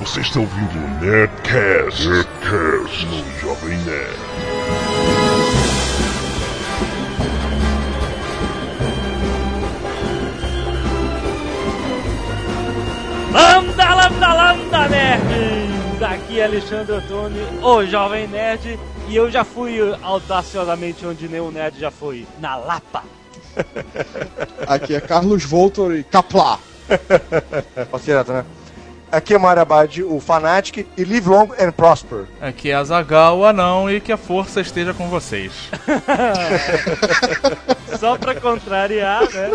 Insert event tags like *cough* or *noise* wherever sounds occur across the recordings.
Você está ouvindo o Nerdcast, Nerdcast no Jovem Nerd. Lambda, lambda, lambda, nerds! Aqui é Alexandre Ottoni, o Jovem Nerd, e eu já fui audaciosamente onde nenhum nerd já foi, na Lapa. Aqui é Carlos Voltor e Caplá. Pode direto, né? Aqui é Mario Abad, o Fanatic, e live long and prosper. Aqui é Azagal, o anão, e que a força esteja com vocês. *laughs* Só pra contrariar, né?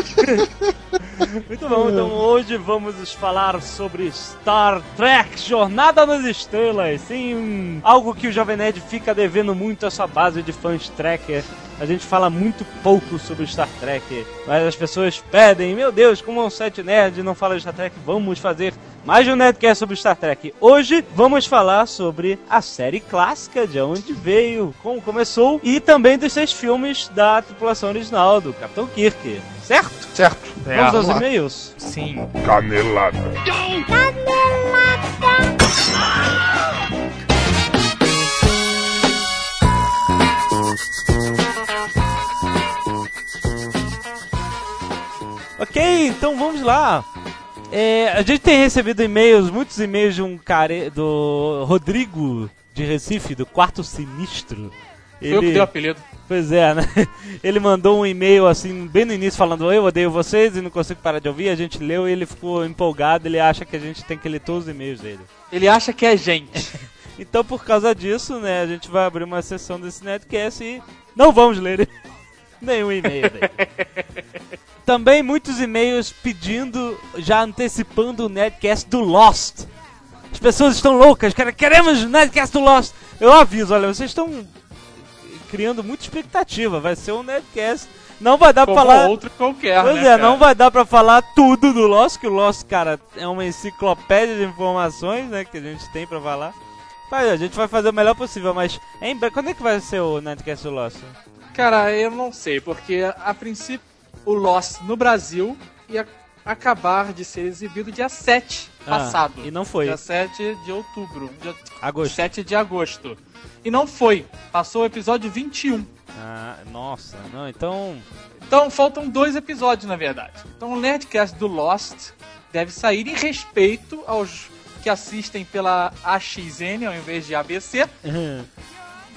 *laughs* *laughs* Muito bom, então hoje vamos falar sobre Star Trek Jornada nas Estrelas. Sim, algo que o Jovem Nerd fica devendo muito a sua base de fãs Trekker. A gente fala muito pouco sobre Star Trek, mas as pessoas pedem, meu Deus, como um site nerd não fala de Star Trek, vamos fazer mais um Nerdcast sobre Star Trek. Hoje vamos falar sobre a série clássica, de onde veio, como começou, e também dos seis filmes da tripulação original, do Capitão Kirk. Certo? Certo. Vamos aos e-mails. Sim. Canelada. Ok, então vamos lá. É, a gente tem recebido e-mails, muitos e-mails de um cara do Rodrigo de Recife, do Quarto Sinistro. Foi eu que dei o apelido. Pois é, né? *laughs* Ele mandou um e-mail assim, bem no início, falando: Eu odeio vocês e não consigo parar de ouvir. A gente leu e ele ficou empolgado. Ele acha que a gente tem que ler todos os e-mails dele. Ele acha que é gente. *laughs* Então, por causa disso, né, a gente vai abrir uma sessão desse Netcast e não vamos ler *laughs* nenhum e-mail dele. Também muitos e-mails pedindo, já antecipando o Netcast do Lost. As pessoas estão loucas, quer- queremos o Netcast do Lost. Eu aviso, olha, vocês estão criando muita expectativa. Vai ser um Netcast. Não vai dar pra Como falar. outro qualquer, Pois né, é, cara? não vai dar pra falar tudo do Lost, que o Lost, cara, é uma enciclopédia de informações, né, que a gente tem pra falar. Mas a gente vai fazer o melhor possível, mas em quando é que vai ser o Nerdcast do Lost? Cara, eu não sei, porque a princípio o Lost no Brasil ia acabar de ser exibido dia 7 Ah, passado. e não foi. Dia 7 de outubro. Dia Agosto. 7 de agosto. E não foi. Passou o episódio 21. Ah, nossa, não, então... Então faltam dois episódios, na verdade. Então o Nerdcast do Lost deve sair em respeito aos que assistem pela AXN ao invés de ABC.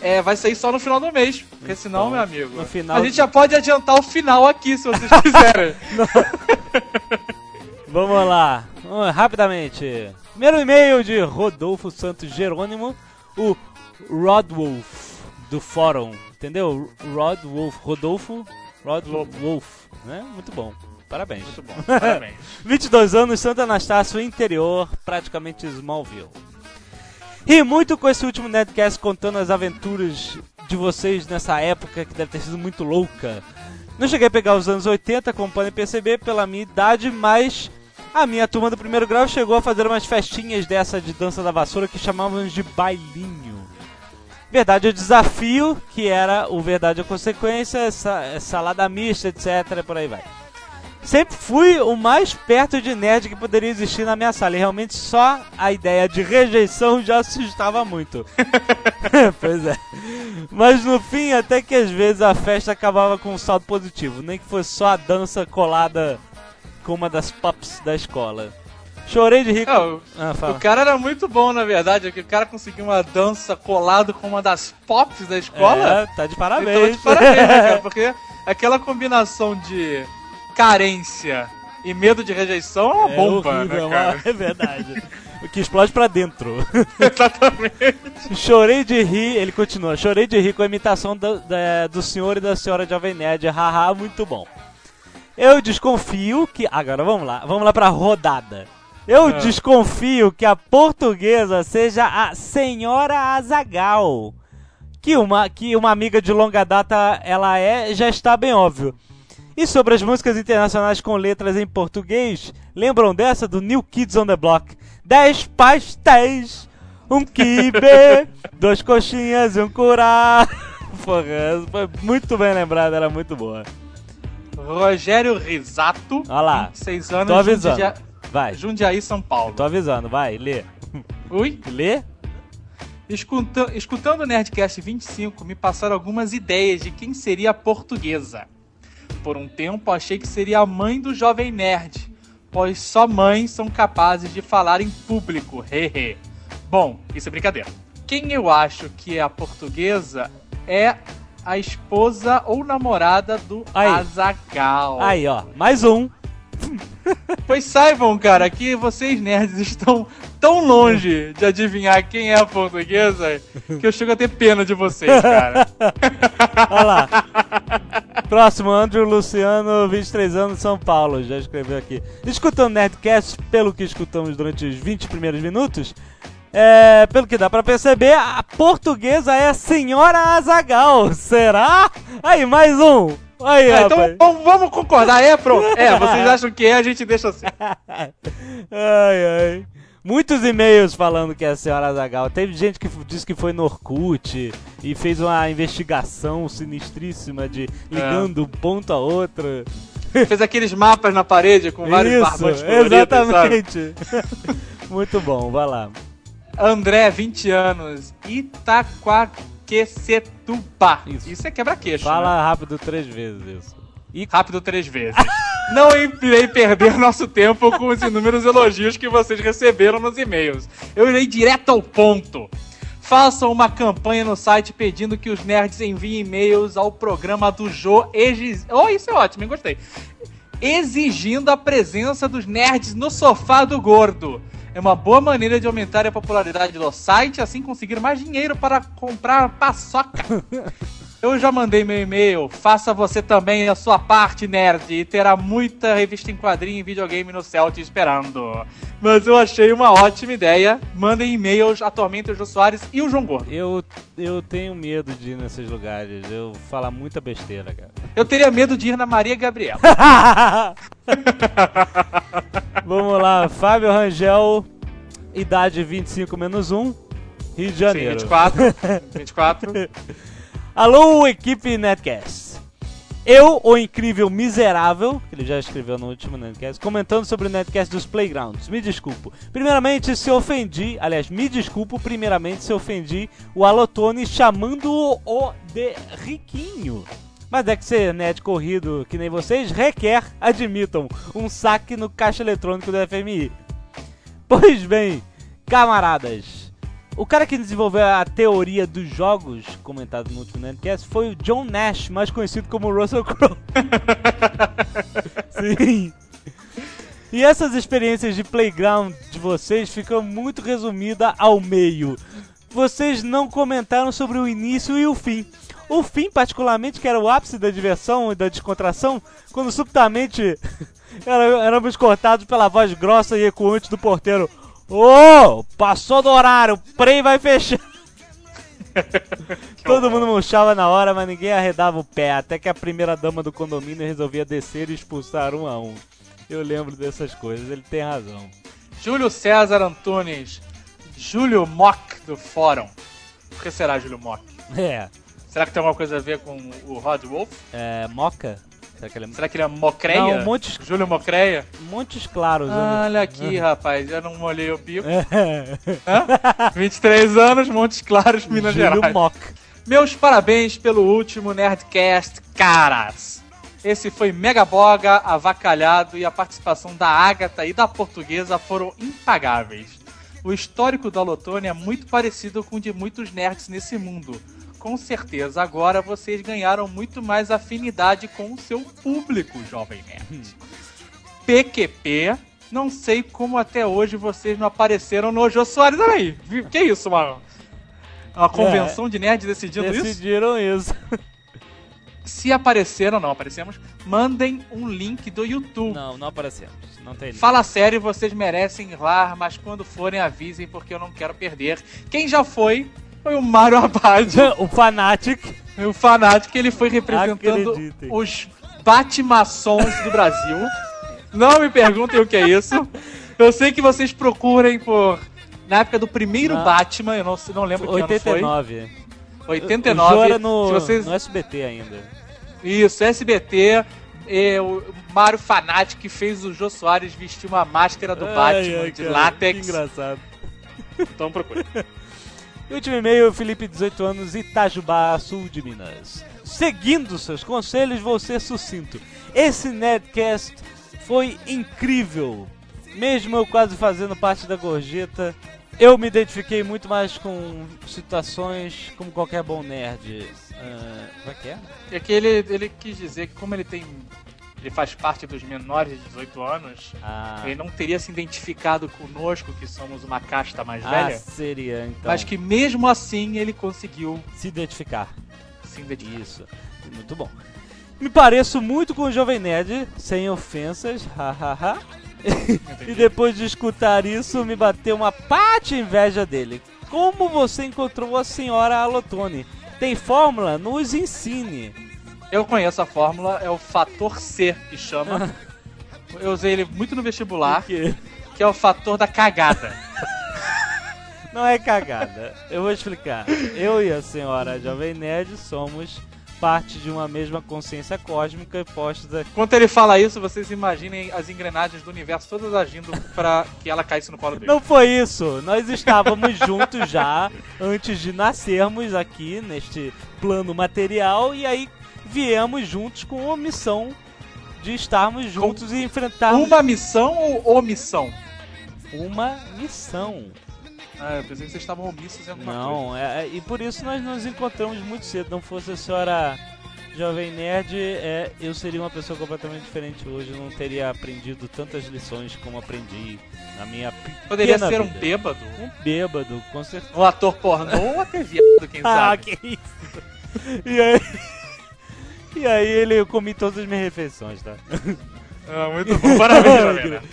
É, vai sair só no final do mês. Porque senão, meu amigo. Então, no final A gente já pode adiantar o final aqui, se vocês *laughs* quiserem. *laughs* Vamos lá, vamos rapidamente. Primeiro e-mail de Rodolfo Santos Jerônimo, o Rodwolf do fórum, entendeu? Rodwolf, Rodolfo Rodwolf, né? Muito bom, parabéns. Muito bom, *laughs* parabéns. 22 anos, Santo Anastácio, interior, praticamente Smallville. E muito com esse último Nerdcast contando as aventuras de vocês nessa época que deve ter sido muito louca. Não cheguei a pegar os anos 80, como podem perceber pela minha idade, mas a minha turma do primeiro grau chegou a fazer umas festinhas dessa de dança da vassoura que chamávamos de bailinho. Verdade ou desafio, que era o verdade ou consequência, essa, salada mista, etc, por aí vai. Sempre fui o mais perto de nerd que poderia existir na minha sala. E realmente só a ideia de rejeição já assustava muito. *laughs* pois é. Mas no fim, até que às vezes a festa acabava com um saldo positivo. Nem que fosse só a dança colada com uma das pups da escola. Chorei de Não, Ah, o cara era muito bom, na verdade, é que o cara conseguiu uma dança colado com uma das pops da escola. É, tá de Então, parabéns. de parabéns, né, cara? *laughs* Porque aquela combinação de carência e medo de rejeição é uma É bomba, horrível, né, cara? *laughs* É verdade. O que explode pra dentro. *laughs* Exatamente. Chorei de rir, ele continua, chorei de rir com a imitação do, da- do senhor e da senhora Jovem Nerd, haha, muito bom. Eu desconfio que. Agora vamos lá, vamos lá pra rodada. Eu Ah. desconfio que a portuguesa seja a Senhora Azagal. Que uma, que uma amiga de longa data ela é, já está bem óbvio. E sobre as músicas internacionais com letras em português, lembram dessa do New Kids on the Block? 10 pastéis, um quibe, duas *laughs* coxinhas e um curá. *laughs* Porra, foi muito bem lembrada, era muito boa. Rogério Risato, Olha lá. 26 anos, Tô avisando. Jundia- Vai, Jundiaí, São Paulo. tô avisando, vai, lê. Ui? Lê? Escuta- escutando o Nerdcast 25, me passaram algumas ideias de quem seria a portuguesa. Por um tempo, achei que seria a mãe do jovem nerd, pois só mães são capazes de falar em público, hehe. Bom, isso é brincadeira. Quem eu acho que é a portuguesa é a esposa ou namorada do Aí. Azagal. Aí, ó. Mais um. *laughs* Pois saibam, cara, que vocês nerds estão tão longe de adivinhar quem é a portuguesa que eu chego a ter pena de vocês, cara. *laughs* Olha lá. Próximo, Andrew Luciano, 23 anos, São Paulo. Já escreveu aqui. Escutando Nerdcast, pelo que escutamos durante os 20 primeiros minutos, é, pelo que dá pra perceber, a portuguesa é a Senhora Azagal. Será? Aí, mais um. Aí, É, então vamos, vamos concordar, é, pronto. É, vocês acham que é, a gente deixa assim. Ai, ai. Muitos e-mails falando que é a senhora Azagal. Teve gente que disse que foi no Orkut e fez uma investigação sinistríssima de ligando um ponto a outro. Fez aqueles mapas na parede com vários Isso, barbantes exatamente. *laughs* Muito bom, vai lá. André, 20 anos, Isso. Isso, é quebra-queixo, né? Fala rápido três vezes isso. E Rápido três vezes. *laughs* Não irei perder nosso tempo com os inúmeros elogios que vocês receberam nos e-mails. Eu irei direto ao ponto. Façam uma campanha no site pedindo que os nerds enviem e-mails ao programa do Jô Egiz... Oh, isso é ótimo, hein? Gostei. Exigindo a presença dos nerds no sofá do gordo. É uma boa maneira de aumentar a popularidade do site assim conseguir mais dinheiro para comprar paçoca. *laughs* Eu já mandei meu e-mail, faça você também a sua parte, nerd, e terá muita revista em quadrinho e videogame no céu te esperando. Mas eu achei uma ótima ideia. Mandem e-mails atualmente o Jô Soares e o João Gordo. eu, eu tenho medo de ir nesses lugares. Eu falar muita besteira, cara. *laughs* Eu teria medo de ir na Maria Gabriela. *laughs* *laughs* Vamos lá, Fábio Rangel, idade 25 menos 1, Rio de Sim, Janeiro. 24. 24. Alô, equipe Netcast. Eu, o incrível miserável, que ele já escreveu no último Netcast, comentando sobre o Netcast dos Playgrounds. Me desculpo. Primeiramente, se ofendi, aliás, me desculpo, primeiramente, se ofendi o Alotone chamando-o de riquinho. Mas é que ser net corrido que nem vocês requer, admitam, um saque no caixa eletrônico do FMI. Pois bem, camaradas, o cara que desenvolveu a teoria dos jogos, comentado no último Nerdcast, foi o John Nash, mais conhecido como Russell Crowe. *laughs* Sim. E essas experiências de playground de vocês ficam muito resumidas ao meio. Vocês não comentaram sobre o início e o fim. O fim, particularmente, que era o ápice da diversão e da descontração, quando subitamente *laughs* éramos cortados pela voz grossa e ecoante do porteiro. Ô, passou do horário, o prem vai fechar. *laughs* Todo mundo murchava na hora, mas ninguém arredava o pé, até que a primeira dama do condomínio resolvia descer e expulsar um a um. Eu lembro dessas coisas, ele tem razão. Júlio César Antunes. Júlio Mock do Fórum. Por que será Júlio Mock? *laughs* É, Será que tem alguma coisa a ver com o Rod Wolf? é Moca? Será que ele é... Será que ele é Mocreia? Não, Montes, Júlio Mocreia? Montes Claros. Olha aqui, rapaz, eu não molhei o bico. É. Hã? 23 anos, Montes Claros, Minas Júlio Gerais. Mock. Meus parabéns pelo último Nerdcast, caras! Esse foi mega boga, avacalhado e a participação da Agatha e da portuguesa foram impagáveis. O histórico da Lotone é muito parecido com o de muitos nerds nesse mundo. Com certeza agora vocês ganharam muito mais afinidade com o seu público, jovem nerd. PQP, não sei como até hoje vocês não apareceram no Jô Soares. Olha aí, que isso, mano? Uma convenção de nerds decidindo isso? Decidiram isso. Se apareceram, não aparecemos, mandem um link do YouTube. Não, não aparecemos. Não tem link. Fala sério, vocês merecem ir lá, mas quando forem avisem porque eu não quero perder. Quem já foi foi o Mario Abad, *laughs* o Fanatic. o fanático, ele foi representando Acreditem. os Batmaçons do Brasil. Não me perguntem o que é isso. Eu sei que vocês procurem por na época do primeiro Não. Batman, eu não, não lembro que ano 89. foi. O 89. Jô era no, Se vocês no SBT ainda. Isso, SBT. é, o Mário Fanatic que fez o Jô Soares vestir uma máscara do Ai, Batman ai, de cara, látex. Que engraçado. Então procure. *laughs* E último e-mail, Felipe, 18 anos, Itajubá, sul de Minas. Seguindo seus conselhos, vou ser sucinto. Esse Nerdcast foi incrível. Mesmo eu quase fazendo parte da gorjeta, eu me identifiquei muito mais com situações como qualquer bom nerd. Ah, como é que é? É que ele, ele quis dizer que como ele tem. Ele faz parte dos menores de 18 anos, Ah, ele não teria se identificado conosco, que somos uma casta mais ah, velha. seria então. Mas que mesmo assim ele conseguiu se identificar. se identificar. Isso, muito bom. Me pareço muito com o Jovem Nerd, sem ofensas, hahaha. e depois de escutar isso, me bateu uma pate inveja dele. Como você encontrou a senhora Alotone? Tem fórmula? Nos ensine. Eu conheço a fórmula, é o fator C que chama. Eu usei ele muito no vestibular, Que é o fator da cagada. *laughs* não é cagada. Eu vou explicar. Eu e a senhora Jovem Nerd somos parte de uma mesma consciência cósmica posta Enquanto ele fala isso, vocês imaginem as engrenagens do universo todas agindo pra que ela caísse no colo dele. Não foi isso. Nós estávamos juntos já antes de nascermos aqui neste plano material e aí viemos juntos com uma missão de estarmos juntos e enfrentarmos Uma missão ou omissão? uma missão. Ah, eu pensei que vocês estavam omissos em alguma coisa. Não, é, é- e por isso nós nos encontramos muito cedo. Não fosse a senhora Jovem Nerd, é, eu seria uma pessoa completamente diferente hoje. Eu não teria aprendido tantas lições como aprendi na minha Poderia ser um vida. bêbado, Um bêbado, com certeza. um ator pornô ou até viado, quem *laughs* Ah, sabe. que isso. E aí... E aí ele comi todas as minhas refeições, tá? *laughs* Ah, muito bom, parabéns, Jovem Nerd.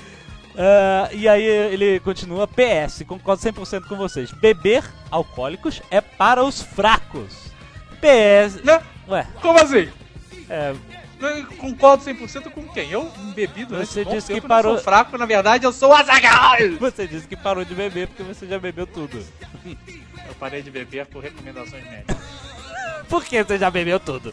Ah, e aí ele continua, PS, concordo 100% com vocês. Beber alcoólicos é para os fracos. PS... Né? Ué, Como assim? é, Eu concordo 100% com quem? Eu bebi durante Você disse que parou- não sou fraco, na verdade eu sou o Azaghal! você disse que parou de beber porque você já bebeu tudo. Eu parei de beber por recomendações médicas. *laughs* Por que você já bebeu tudo?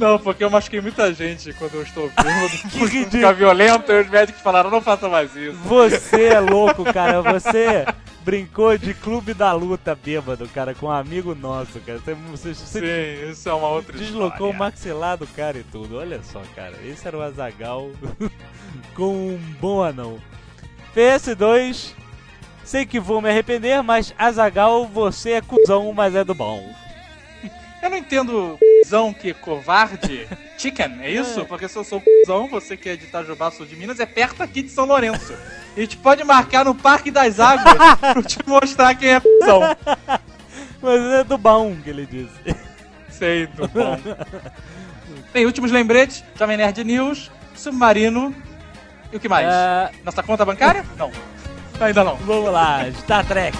Não, porque eu machuquei muita gente quando eu estou *laughs* não costumo ridículo. ficar violento, e os médicos falaram, não faça mais isso. Você é louco, cara. Você *laughs* brincou de clube da luta bêbado, cara, com um amigo nosso, cara. Você, você- você Sim, isso é uma outra deslocou o história. maxilar do cara e tudo. Olha só, cara. Esse era o Azagal *laughs* com um bom anão. PS2. Sei que vou me arrepender, mas Azagal, você é cuzão, mas é do bom. Eu não entendo cuzão que é covarde. *laughs* Chicken, é isso? É. Porque se eu sou cuzão, você que é de Itajubá, sul de Minas, é perto aqui de São Lourenço. E a gente pode marcar no Parque das Águas *laughs* pra te mostrar quem é cuzão. *laughs* Mas é do bom, que ele disse. Sei, do bom. Bem, últimos lembretes, Jovem Nerd News, Submarino e o que mais? Ah, Nossa conta bancária? Não. Ainda não. vamos lá, Star Trek.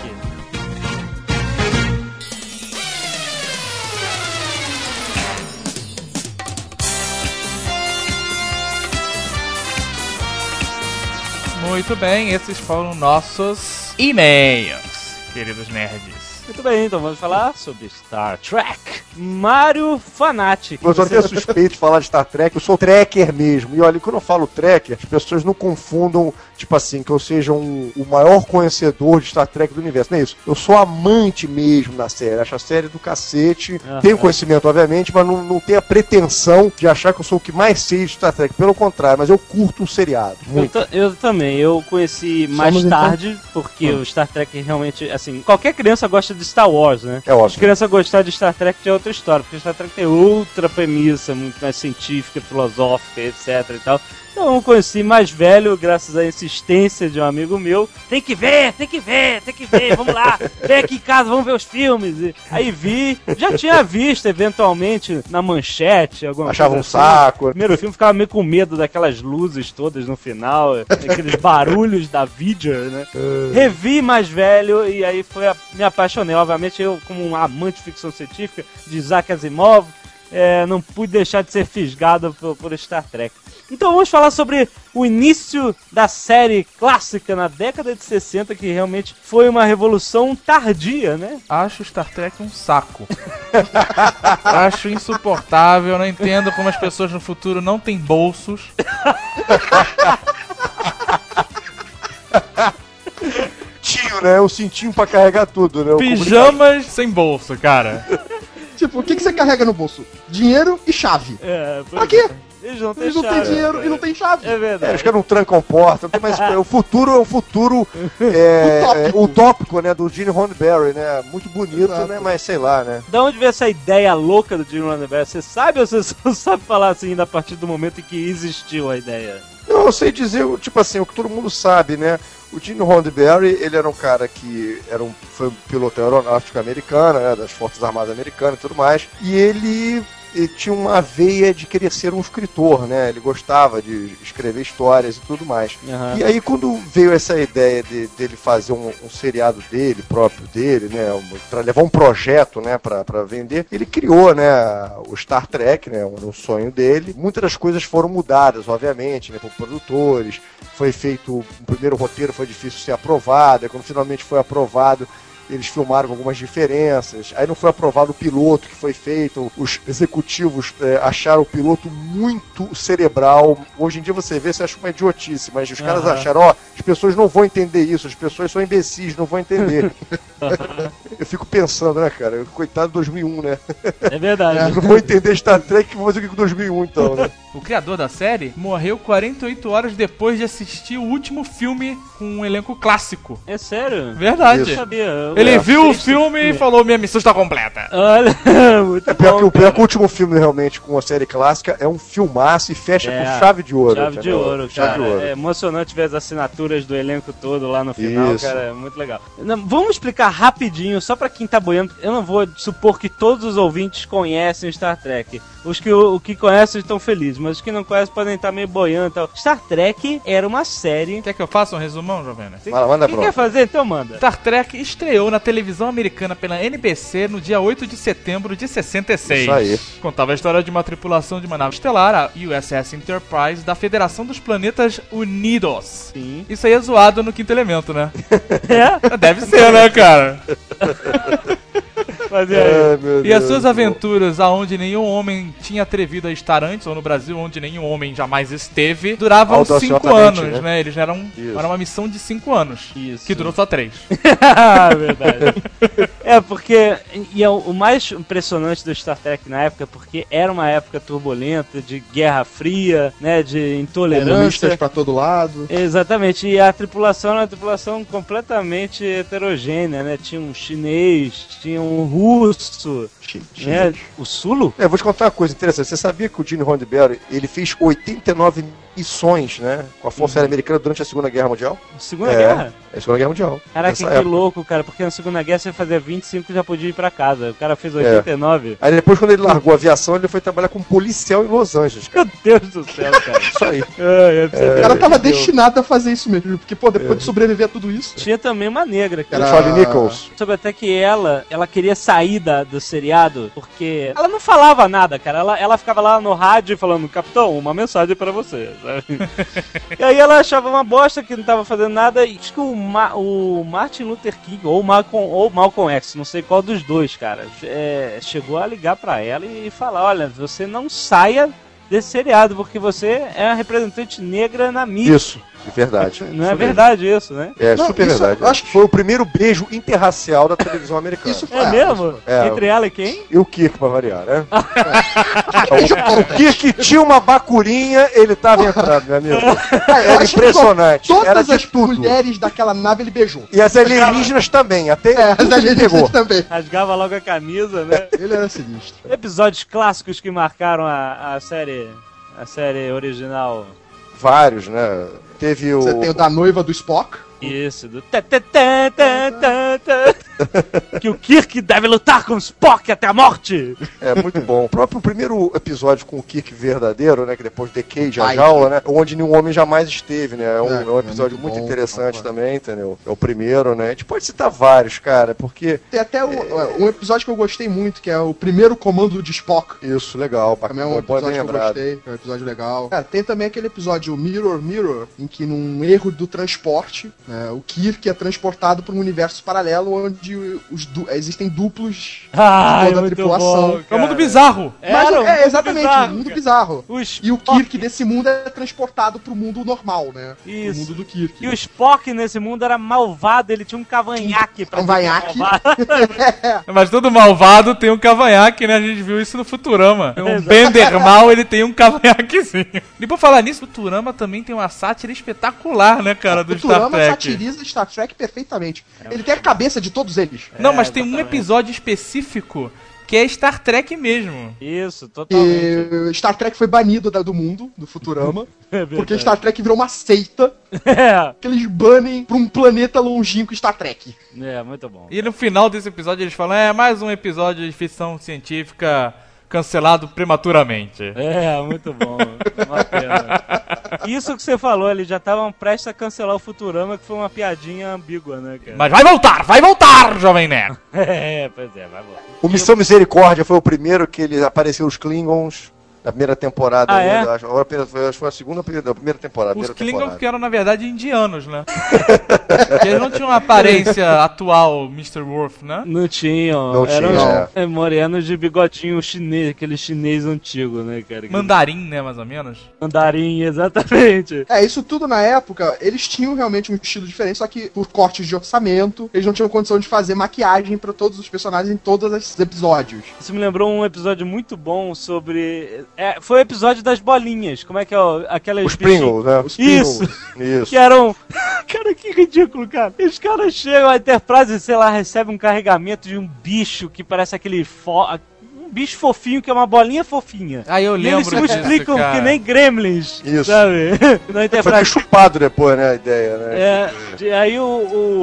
Muito bem, esses foram nossos e-mails, queridos nerds. Muito bem, então vamos falar sobre Star Trek. Mario Fanatic. Eu sou Você- até suspeito de falar de Star Trek, eu sou trekker mesmo. E olha, quando eu falo trekker, as pessoas não confundam, tipo assim, que eu seja um- o maior conhecedor de Star Trek do universo. Não é isso. Eu sou amante mesmo da série. Acho a série do cacete. Aham. Tenho conhecimento, obviamente, mas não, não tenho a pretensão de achar que eu sou o que mais sei de Star Trek. Pelo contrário, mas eu curto o seriado. Eu, Muito. ta- eu também, eu conheci mais Somos, então? tarde, porque o Star Trek realmente, assim, qualquer criança gosta de Star Wars, né? É Se ótimo. criança gostar de Star Trek é outra história, porque Star Trek tem outra premissa, muito mais científica, filosófica, etc e tal. Então eu conheci mais velho, graças à insistência de um amigo meu. Tem que ver, tem que ver, tem que ver, vamos lá, *laughs* vem aqui em casa, vamos ver os filmes. E aí vi, já tinha visto eventualmente na manchete, alguma Achava um assim. saco. Primeiro filme ficava meio com medo daquelas luzes todas no final, aqueles barulhos da Vidger, né? Revi mais velho e aí foi a- me apaixonei. Obviamente eu, como um amante de ficção científica, de Isaac Asimov, é, não pude deixar de ser fisgado por, por Star Trek. Então vamos falar sobre o início da série clássica na década de 60, que realmente foi uma revolução tardia, né? Acho Star Trek um saco. *laughs* Acho insuportável, não entendo como as pessoas no futuro não têm bolsos. Tio, né? O cintinho pra carregar tudo, né? O Pijamas sem bolso, cara. Tipo, o que, que você carrega no bolso? Dinheiro e chave. É, Pra quê? Eles não têm Eles não têm chave. dinheiro e não têm chave. É É, verdade. os caras não trancam porta, não tem mais. O futuro é um futuro é, Utópico. é, utópico, né? Do Gene Roddenberry, né? Muito bonito, Exato. né? Mas sei lá, né? Da onde veio essa ideia louca do Jim Roddenberry? Você sabe ou você *laughs* só sabe falar assim a partir do momento em que existiu a ideia? Não, eu sei dizer, tipo assim, o que todo mundo sabe, né? O Gene Roddenberry, ele era um cara que era um, foi um piloto aeronáutico americano, né? Das Forças Armadas Americanas e tudo mais. E ele, ele tinha uma veia de querer ser um escritor, né? Ele gostava de escrever histórias e tudo mais. Aham. E aí quando veio essa ideia de, dele fazer um, um seriado dele, próprio dele, né, um, para levar um projeto, né, para vender, ele criou, né, o Star Trek, né, um, um sonho dele. Muitas das coisas foram mudadas, obviamente, né, por produtores. Foi feito o primeiro roteiro, foi difícil ser aprovado. Aí quando finalmente foi aprovado, eles filmaram algumas diferenças. Aí não foi aprovado o piloto que foi feito. Os executivos eh, acharam o piloto muito cerebral. Hoje em dia você vê, você acha uma idiotice, mas os caras Aham. acharam, ó, as pessoas não vão entender isso, as pessoas são imbecis, não vão entender. *laughs* Eu fico pensando, né, cara? Coitado de 2001, né? É verdade. *laughs* Não vou entender Star Trek, vou fazer o que com 2001 então, né? O criador da série morreu 48 horas depois de assistir o último filme com um elenco clássico. É sério? Verdade. Eu não sabia. Eu- Ele eu viu o filme e falou: Minha missão está completa. Olha, *laughs* muito É pior que, bom. o pior que o último filme, realmente, com a série clássica, é um filmaço e fecha É, com chave de ouro. Chave de entendeu? ouro, Chave cara. de ouro. É emocionante ver as assinaturas do elenco todo lá no final, Isso. cara. É muito legal. Não, vamos explicar rapidinho, só pra quem tá boiando. Eu não vou supor que todos os ouvintes conhecem Star Trek. Os que, o, o que conhecem estão felizes, mas os que não conhecem podem estar meio boiando e tal. Star Trek era uma série. Quer que eu faça um resumão, Jovena? Manda, manda Quem pronto. quer fazer? Então manda. Star Trek estreou na televisão americana pela NBC no dia 8 de setembro de 66. Isso aí. Contava a história de uma tripulação de uma nave estelar, a USS Enterprise, da Federação dos Planetas Unidos. Sim. Isso aí é zoado no quinto elemento, né? *laughs* É? Deve ser, né, cara? *laughs* Mas e aí? Ai, meu E as Deus. suas aventuras, aonde nenhum homem tinha atrevido a estar antes, ou no Brasil, onde nenhum homem jamais esteve, duravam cinco Audaciosamente, anos, né? né? Eles eram Isso. era uma missão de cinco anos. Isso. Que durou só três. Ah, *laughs* verdade. é, porque. E é o, o mais impressionante do Star Trek na época, porque era uma época turbulenta, de guerra fria, né? De intolerância. Comunistas pra todo lado. Exatamente, e a tripulação era uma tripulação completamente heterogênea, né? Tinha um chinês, tinha um russo, né? O Sulo? É, vou te contar uma coisa interessante. Você sabia que o Gene Roddenberry, ele fez 89 missões, né, com a Força Aérea Americana durante a Segunda Guerra Mundial? Segunda É. Guerra? É a Segunda Guerra Mundial. Caraca, que época. louco, cara, porque na Segunda Guerra você fazia 25 e já podia ir pra casa. O cara fez 89. Aí depois, quando ele largou a aviação, ele foi trabalhar como policial em Los Angeles. cara. Meu Deus do céu, cara. *laughs* Isso aí. Ai, é pra você O cara tava destinado a fazer isso mesmo. Porque, pô, depois de sobreviver a tudo isso. Tinha também uma negra, cara. Era- Charlie Nichols. Soube até que ela, ela queria sair da, do seriado porque ela não falava nada, cara. Ela, ela ficava lá no rádio falando, Capitão, uma mensagem pra você. sabe? *laughs* e aí ela achava uma bosta que não tava fazendo nada. E acho que o, Ma- o Martin Luther King ou Malcolm, ou Malcolm X, não sei qual dos dois, cara, é, chegou a ligar pra ela e falar: Olha, você não saia desse seriado porque você é a representante negra na mídia. Isso, de verdade. *laughs* Não é verdade isso, né? É, Não, super isso verdade. eu acho que- Foi o primeiro beijo interracial da televisão americana. Isso foi. É mesmo? É. Entre ela e quem? E o Kirk, pra variar, né? *laughs* o, o Kirk tinha uma bacurinha, ele tava entrando, meu amigo. *laughs* Era impressionante. Todas Era as tudo. mulheres daquela nave ele beijou. E as alienígenas também, até É, as alienígenas também. Rasgava logo a camisa, né? Ele era sinistro. Episódios clássicos que marcaram a, a série. A série original. Vários, né? Teve o. Você tem o da noiva do Spock. Isso, do. que o Kirk deve lutar com o Spock até a morte! É muito bom. O próprio primeiro episódio com o Kirk verdadeiro, né? Que depois de Cage, a jaula, né? Onde nenhum homem jamais esteve, né? É um, É, é um é episódio muito muito, bom, interessante também, entendeu? É o primeiro, né? A gente pode citar vários, cara, porque. Tem até o- um episódio que eu gostei muito, que é o primeiro comando de Spock. Isso, legal. Também é um episódio que eu gostei, é um episódio legal. É, tem também aquele episódio Mirror Mirror, em que num erro do transporte, né, o Kirk é transportado para um universo paralelo onde os du- existem duplos Ah, toda a tripulação. É um mundo bizarro. Mas Era um é mundo exatamente, bizarro, um mundo cara. bizarro. O E o Kirk desse mundo é transportado pro mundo normal, né? Isso. O mundo do Kirk. E o Spock nesse mundo era malvado, ele tinha um cavanhaque pra Cavanhaque. *laughs* Mas todo malvado tem um cavanhaque, né? A gente viu isso no Futurama. Um. Bender mal, ele tem um cavanhaquezinho. E por falar nisso, Futurama também tem uma sátira espetacular, né, cara, do Star Futurama Trek. Satiriza Star Trek perfeitamente. Ele tem a cabeça de todos eles. Não, É, mas tem um episódio específico que é Star Trek mesmo. Isso, totalmente. E Star Trek foi banido do mundo, do Futurama, *laughs* É porque. Star Trek virou uma seita É, que eles banem pra um planeta longínquo Star Trek. é, muito bom. E no final desse episódio eles falam: é mais um episódio de ficção científica cancelado prematuramente. É, muito bom. Uma pena. Isso que você falou, eles já estavam prestes a cancelar o Futurama, que foi uma piadinha ambígua, né, cara? Mas vai voltar, vai voltar, Jovem Nerd! *laughs* É, pois é, vai lá. O Missão Misericórdia foi o primeiro que eles apareceram os Klingons na primeira temporada Ah, ainda. é? Acho, acho que foi a segunda da primeira temporada. Os Klingons que eram, na verdade, indianos, né? *laughs* Porque eles não tinham uma aparência *laughs* atual, Mr. Wolf, né? Não tinham. Não eram tinha, é, morenos de bigodinho chinês, aquele chinês antigo, né, cara? Mandarim, né, mais ou menos. Mandarim, *laughs* exatamente. É, isso tudo na época, eles tinham realmente um estilo diferente, só que por cortes de orçamento, eles não tinham condição de fazer maquiagem pra todos os personagens em todos os episódios. Isso me lembrou um episódio muito bom sobre. É, foi o episódio das bolinhas. Como é que é? Aquelas Os Pringles, né? Os Isso. Isso. Que eram. *laughs* cara, que ridículo, cara. Os caras chegam, a Enterprise, sei lá, recebe um carregamento de um bicho que parece aquele. Fo... Um bicho fofinho, que é uma bolinha fofinha. Ah, eu E eles se lembro disso, multiplicam que nem gremlins. Isso. Sabe? *laughs* Na Foi Enterprise. chupado depois, né? A ideia, né? É, aí o,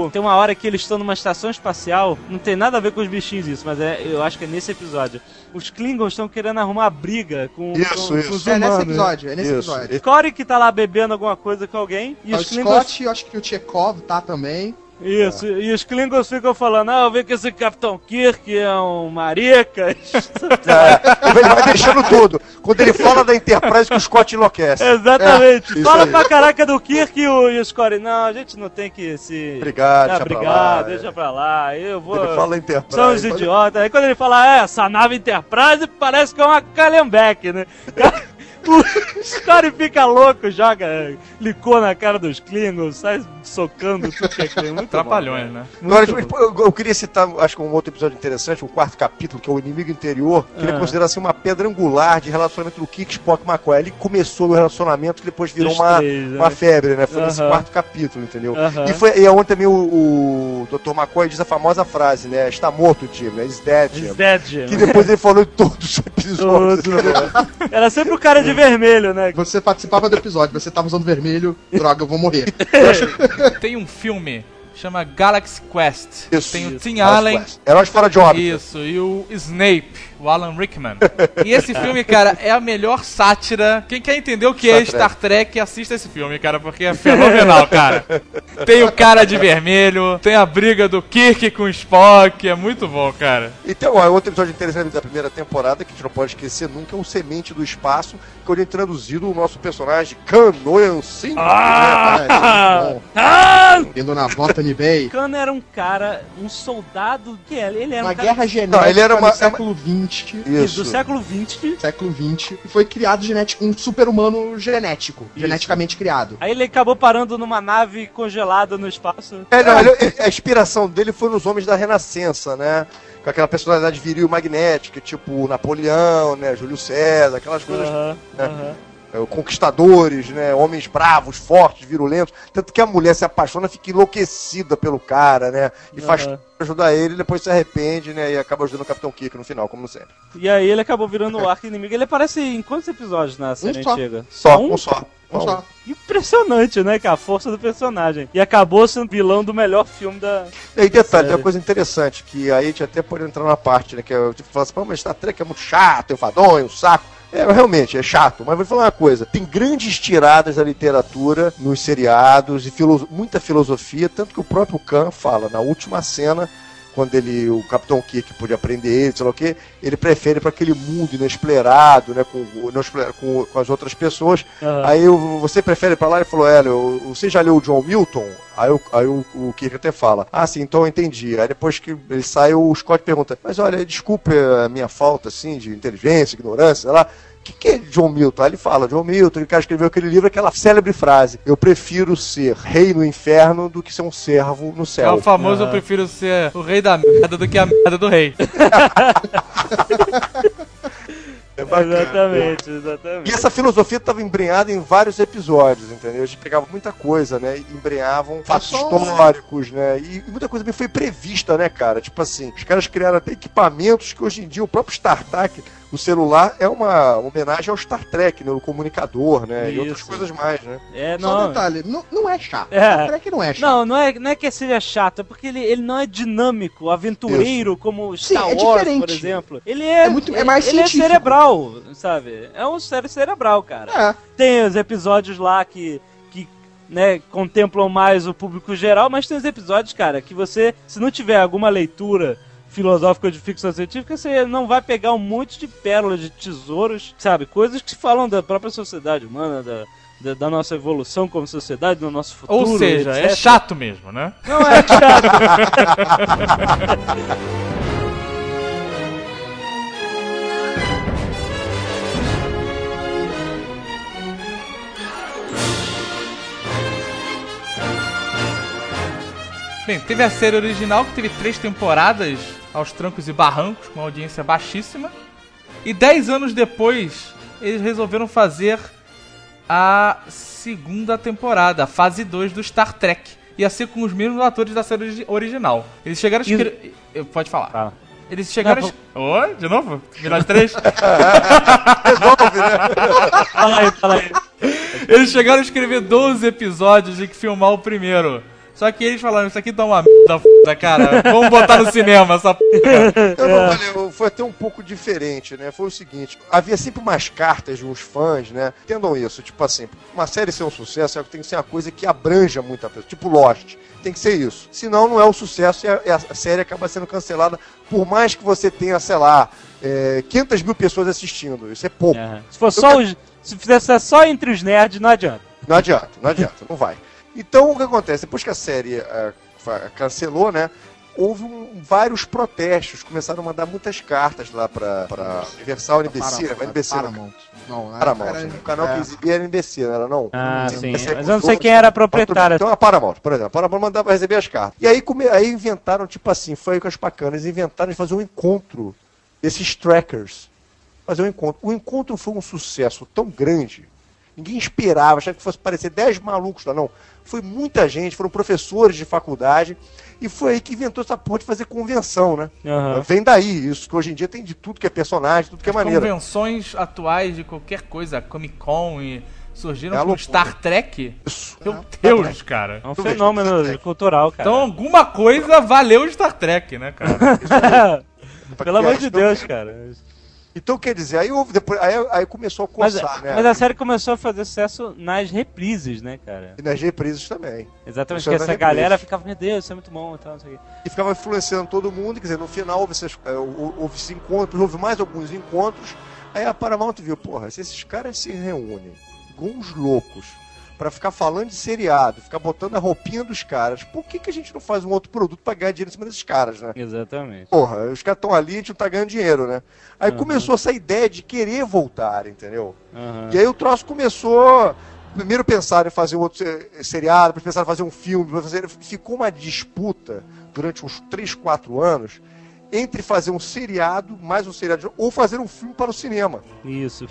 o- Tem uma hora que eles estão numa estação espacial, não tem nada a ver com os bichinhos isso, mas é, eu acho que é nesse episódio. Os Klingons estão querendo arrumar briga com, Isso, com, com isso. os É humanos. nesse episódio, é nesse Isso. episódio. Corey que tá lá bebendo alguma coisa com alguém, e o os Klingons. Scott, eu acho que o Chekhov tá também. Isso, e os Klingons ficam falando, ah, eu vi que esse Capitão Kirk é um marica. *laughs* É, ele vai deixando tudo. Quando ele fala da Enterprise, que o Scott enlouquece. *laughs* Exatamente. É, Fala pra caraca do Kirk e o, e os Corey, não, a gente não tem que se... Obrigado, ah, deixa pra lá, deixa é. pra lá, eu vou... Ele fala Enterprise. São os idiotas. Aí quando ele fala, é, essa nave Enterprise parece que é uma Calhambeck, né? *laughs* O Scotty fica louco, joga licor na cara dos Klingons, sai socando tudo que é Klingon. Muito Trapalhões, bom, né? Agora, Muito eu, eu- eu queria citar, acho que um outro episódio interessante, o quarto capítulo, que é o Inimigo Interior, que ele é Ah. considerado assim, uma pedra angular de relacionamento do Kirk, Spock e McCoy. Ele começou o relacionamento que depois virou uma, três, né? uma febre, né? Foi nesse Aham. quarto capítulo, entendeu? Aham. E, foi, e é onde também o, o Dr. McCoy diz a famosa frase, né? Está morto, Jim, né? Is dead, Jim. He's dead, Jim. Que depois ele falou em todos os episódios. Tudo. Era sempre o cara de vermelho, né? Você participava do episódio, você tava usando vermelho, droga, eu vou morrer. *laughs* Tem um filme chama Galaxy Quest. Isso, Tem o isso. Tim Allen. Heróis fora de órbita. Isso, e o Snape, o Alan Rickman. E esse filme, cara, é a melhor sátira. Quem quer entender o que é Star Star Trek, assista esse filme, cara, porque é fenomenal, cara. Tem o cara de vermelho, tem a briga do Kirk com o Spock, é muito bom, cara. E tem ó, outro episódio interessante da primeira temporada, que a gente não pode esquecer nunca, é o Semente do Espaço, que é onde é introduzido o nosso personagem Canoian Sim. Ah! Ah, Indo na Botany Bay. Khan era um cara, um soldado. Que é? Ele era Uma um cara guerra genética Não, ele era uma- no século XX. Isso. do século XX. Século XX. E foi criado genético, um super-humano genético. Geneticamente criado. Aí ele acabou parando numa nave congelada no espaço. É, não, ele- a inspiração dele foi nos homens da Renascença, né? Com aquela personalidade viril magnética, tipo Napoleão, né? Júlio César, aquelas coisas. Né? É, conquistadores, né? Homens bravos, fortes, virulentos. Tanto que a mulher se apaixona, fica enlouquecida pelo cara, né? E faz Aham. tudo pra ajudar ele, depois se arrepende, né? E acaba ajudando o Capitão Kirk no final, como sempre. E aí ele acabou virando o arco inimigo. Ele aparece em quantos episódios na série só. antiga? Só, Um? um só. Um. Impressionante, né? Que a força do personagem. E acabou sendo vilão do melhor filme da. E aí, detalhe, tem uma coisa interessante, que aí a gente até pode entrar na parte, né? Que eu tipo, falo assim, pô, mas Star Trek é muito chato, enfadonho, um saco. É, realmente, é chato, mas vou falar uma coisa: tem grandes tiradas da literatura nos seriados e filo- muita filosofia, tanto que o próprio Khan fala na última cena, quando ele, o Capitão Kirk pôde aprender ele, sei lá o que, ele prefere para aquele mundo inexplorado, né, com, com, com as outras pessoas. Aham. Aí eu- você prefere para lá? Ele falou, é, eu- você já leu o John Milton? Aí, o- aí o, o Kirk até fala, ah, sim, então eu entendi. Aí depois que ele sai, o Scott pergunta, mas olha, desculpe a minha falta, assim, de inteligência, ignorância, sei lá. O que, que é John Milton? Aí ele fala, John Milton, o cara escreveu aquele livro, aquela célebre frase, eu prefiro ser rei no inferno do que ser um servo no É céu. o famoso eu prefiro ser o rei da merda do que a merda do rei. *laughs* É bacana. Exatamente, E exatamente. essa filosofia estava embrenhada em vários episódios, entendeu? A gente pegava muita coisa, né? E embrenhavam fatos só- históricos, né? E muita coisa bem foi prevista, né, cara? Tipo assim, os caras criaram até equipamentos que hoje em dia o próprio Star Trek, o celular, é uma homenagem ao Star Trek, né? O comunicador, né? E outras Isso. coisas mais, né? É, Só um não. detalhe, não, não é chato. É. Star Trek não é chato. Não, não é, não é que seja chato, é porque ele, ele não é dinâmico, aventureiro, como Sim, Star é Wars, diferente. por exemplo. Ele é, É muito- é mais ele é científico. cerebral, sabe? É um série cerebral, cara. É. Tem os episódios lá que, que né, contemplam mais o público geral, mas tem os episódios, cara, que você, se não tiver alguma leitura filosófica de ficção científica, você não vai pegar um monte de pérolas, de tesouros, sabe? Coisas que falam da própria sociedade humana, da, da, da nossa evolução como sociedade, do nosso futuro. Ou seja, é chato mesmo, né? Não é chato. Bem, teve a série original que teve três temporadas aos trancos e barrancos, com uma audiência baixíssima. E dez anos depois, eles resolveram fazer a segunda temporada, a fase 2 do Star Trek. Ia ser com os mesmos atores da série origi- original. Eles chegaram a escrever. Pode falar. Fala. Eles chegaram Não, a. Oi? De novo? De três? *laughs* Fala aí, fala aí. Eles chegaram a escrever 12 episódios e que filmar o primeiro. Só que eles falaram, isso aqui tá uma merda, f***, cara. Vamos botar no cinema essa p. Eu não, olha, eu- foi até um pouco diferente, né? Foi o seguinte, havia sempre umas cartas de uns fãs, né? Entendam isso, tipo assim, uma série ser um sucesso tem que ser uma coisa que abranja muita pessoa, tipo Lost. Tem que ser isso. Senão não é um sucesso e a, e a série acaba sendo cancelada, por mais que você tenha, sei lá, é, 500 mil pessoas assistindo. Isso é pouco. Se for só os. Se fizesse só entre os nerds, não adianta. Não adianta, não adianta, não vai. Então o que acontece? Depois que a série eh, fa- cancelou, né? Houve um- vários protestos, começaram a mandar muitas cartas lá pra, pra Universal NBC, Para- né? NBC, né? Paramount. Não, era- Paramount. era- O canal é. que exibia era NBC, não era não? Ah, sim. com Mas eu não todos- sei quem era a proprietária. Então a Paramount, por exemplo. A Paramount mandava receber as cartas. E aí, come- aí inventaram, tipo assim, foi aí com as bacanas, inventaram de fazer um encontro desses trackers. Fazer um encontro. O encontro foi um sucesso tão grande. Ninguém esperava, achava que fosse parecer 10 malucos lá, não. Foi muita gente, foram professores de faculdade. E foi aí que inventou essa porra de fazer convenção, né? Aham. Vem daí, isso que hoje em dia tem de tudo que é personagem, tudo que é maneiro. Convenções atuais de qualquer coisa, Comic Con e surgiram É a com. Star Trek. Isso. Meu Deus, cara. É um fenômeno cultural, cara. Então alguma coisa valeu Star Trek, né, cara? *laughs* Pelo amor de Deus, cara. Então, quer dizer, aí houve depois, aí, aí começou a Mas, coçar, né? mas a série começou a fazer sucesso nas reprises, né, cara? E nas reprises também. Exatamente, Isso que é essa nas galera reprises. ficava, meu Deus, isso é muito bom e tal, não sei o quê. E ficava influenciando todo mundo, quer dizer, no final houve, esses, é, hou- houve esses encontros, houve mais alguns encontros. Aí a Paramount viu, porra, se esses caras se reúnem, igual uns loucos, pra ficar falando de seriado, ficar botando a roupinha dos caras, por que, que a gente não faz um outro produto pra ganhar dinheiro em cima desses caras, né? Exatamente. Porra, os caras estão ali, a gente não tá ganhando dinheiro, né? Aí Uhum. começou essa ideia de querer voltar, entendeu? Aham. E aí o troço começou. Primeiro pensaram em fazer um outro se- seriado, depois pensaram em fazer um filme, fazer- ficou uma disputa durante uns 3, 4 anos entre fazer um seriado, mais um seriado, ou fazer um filme para o cinema. Isso.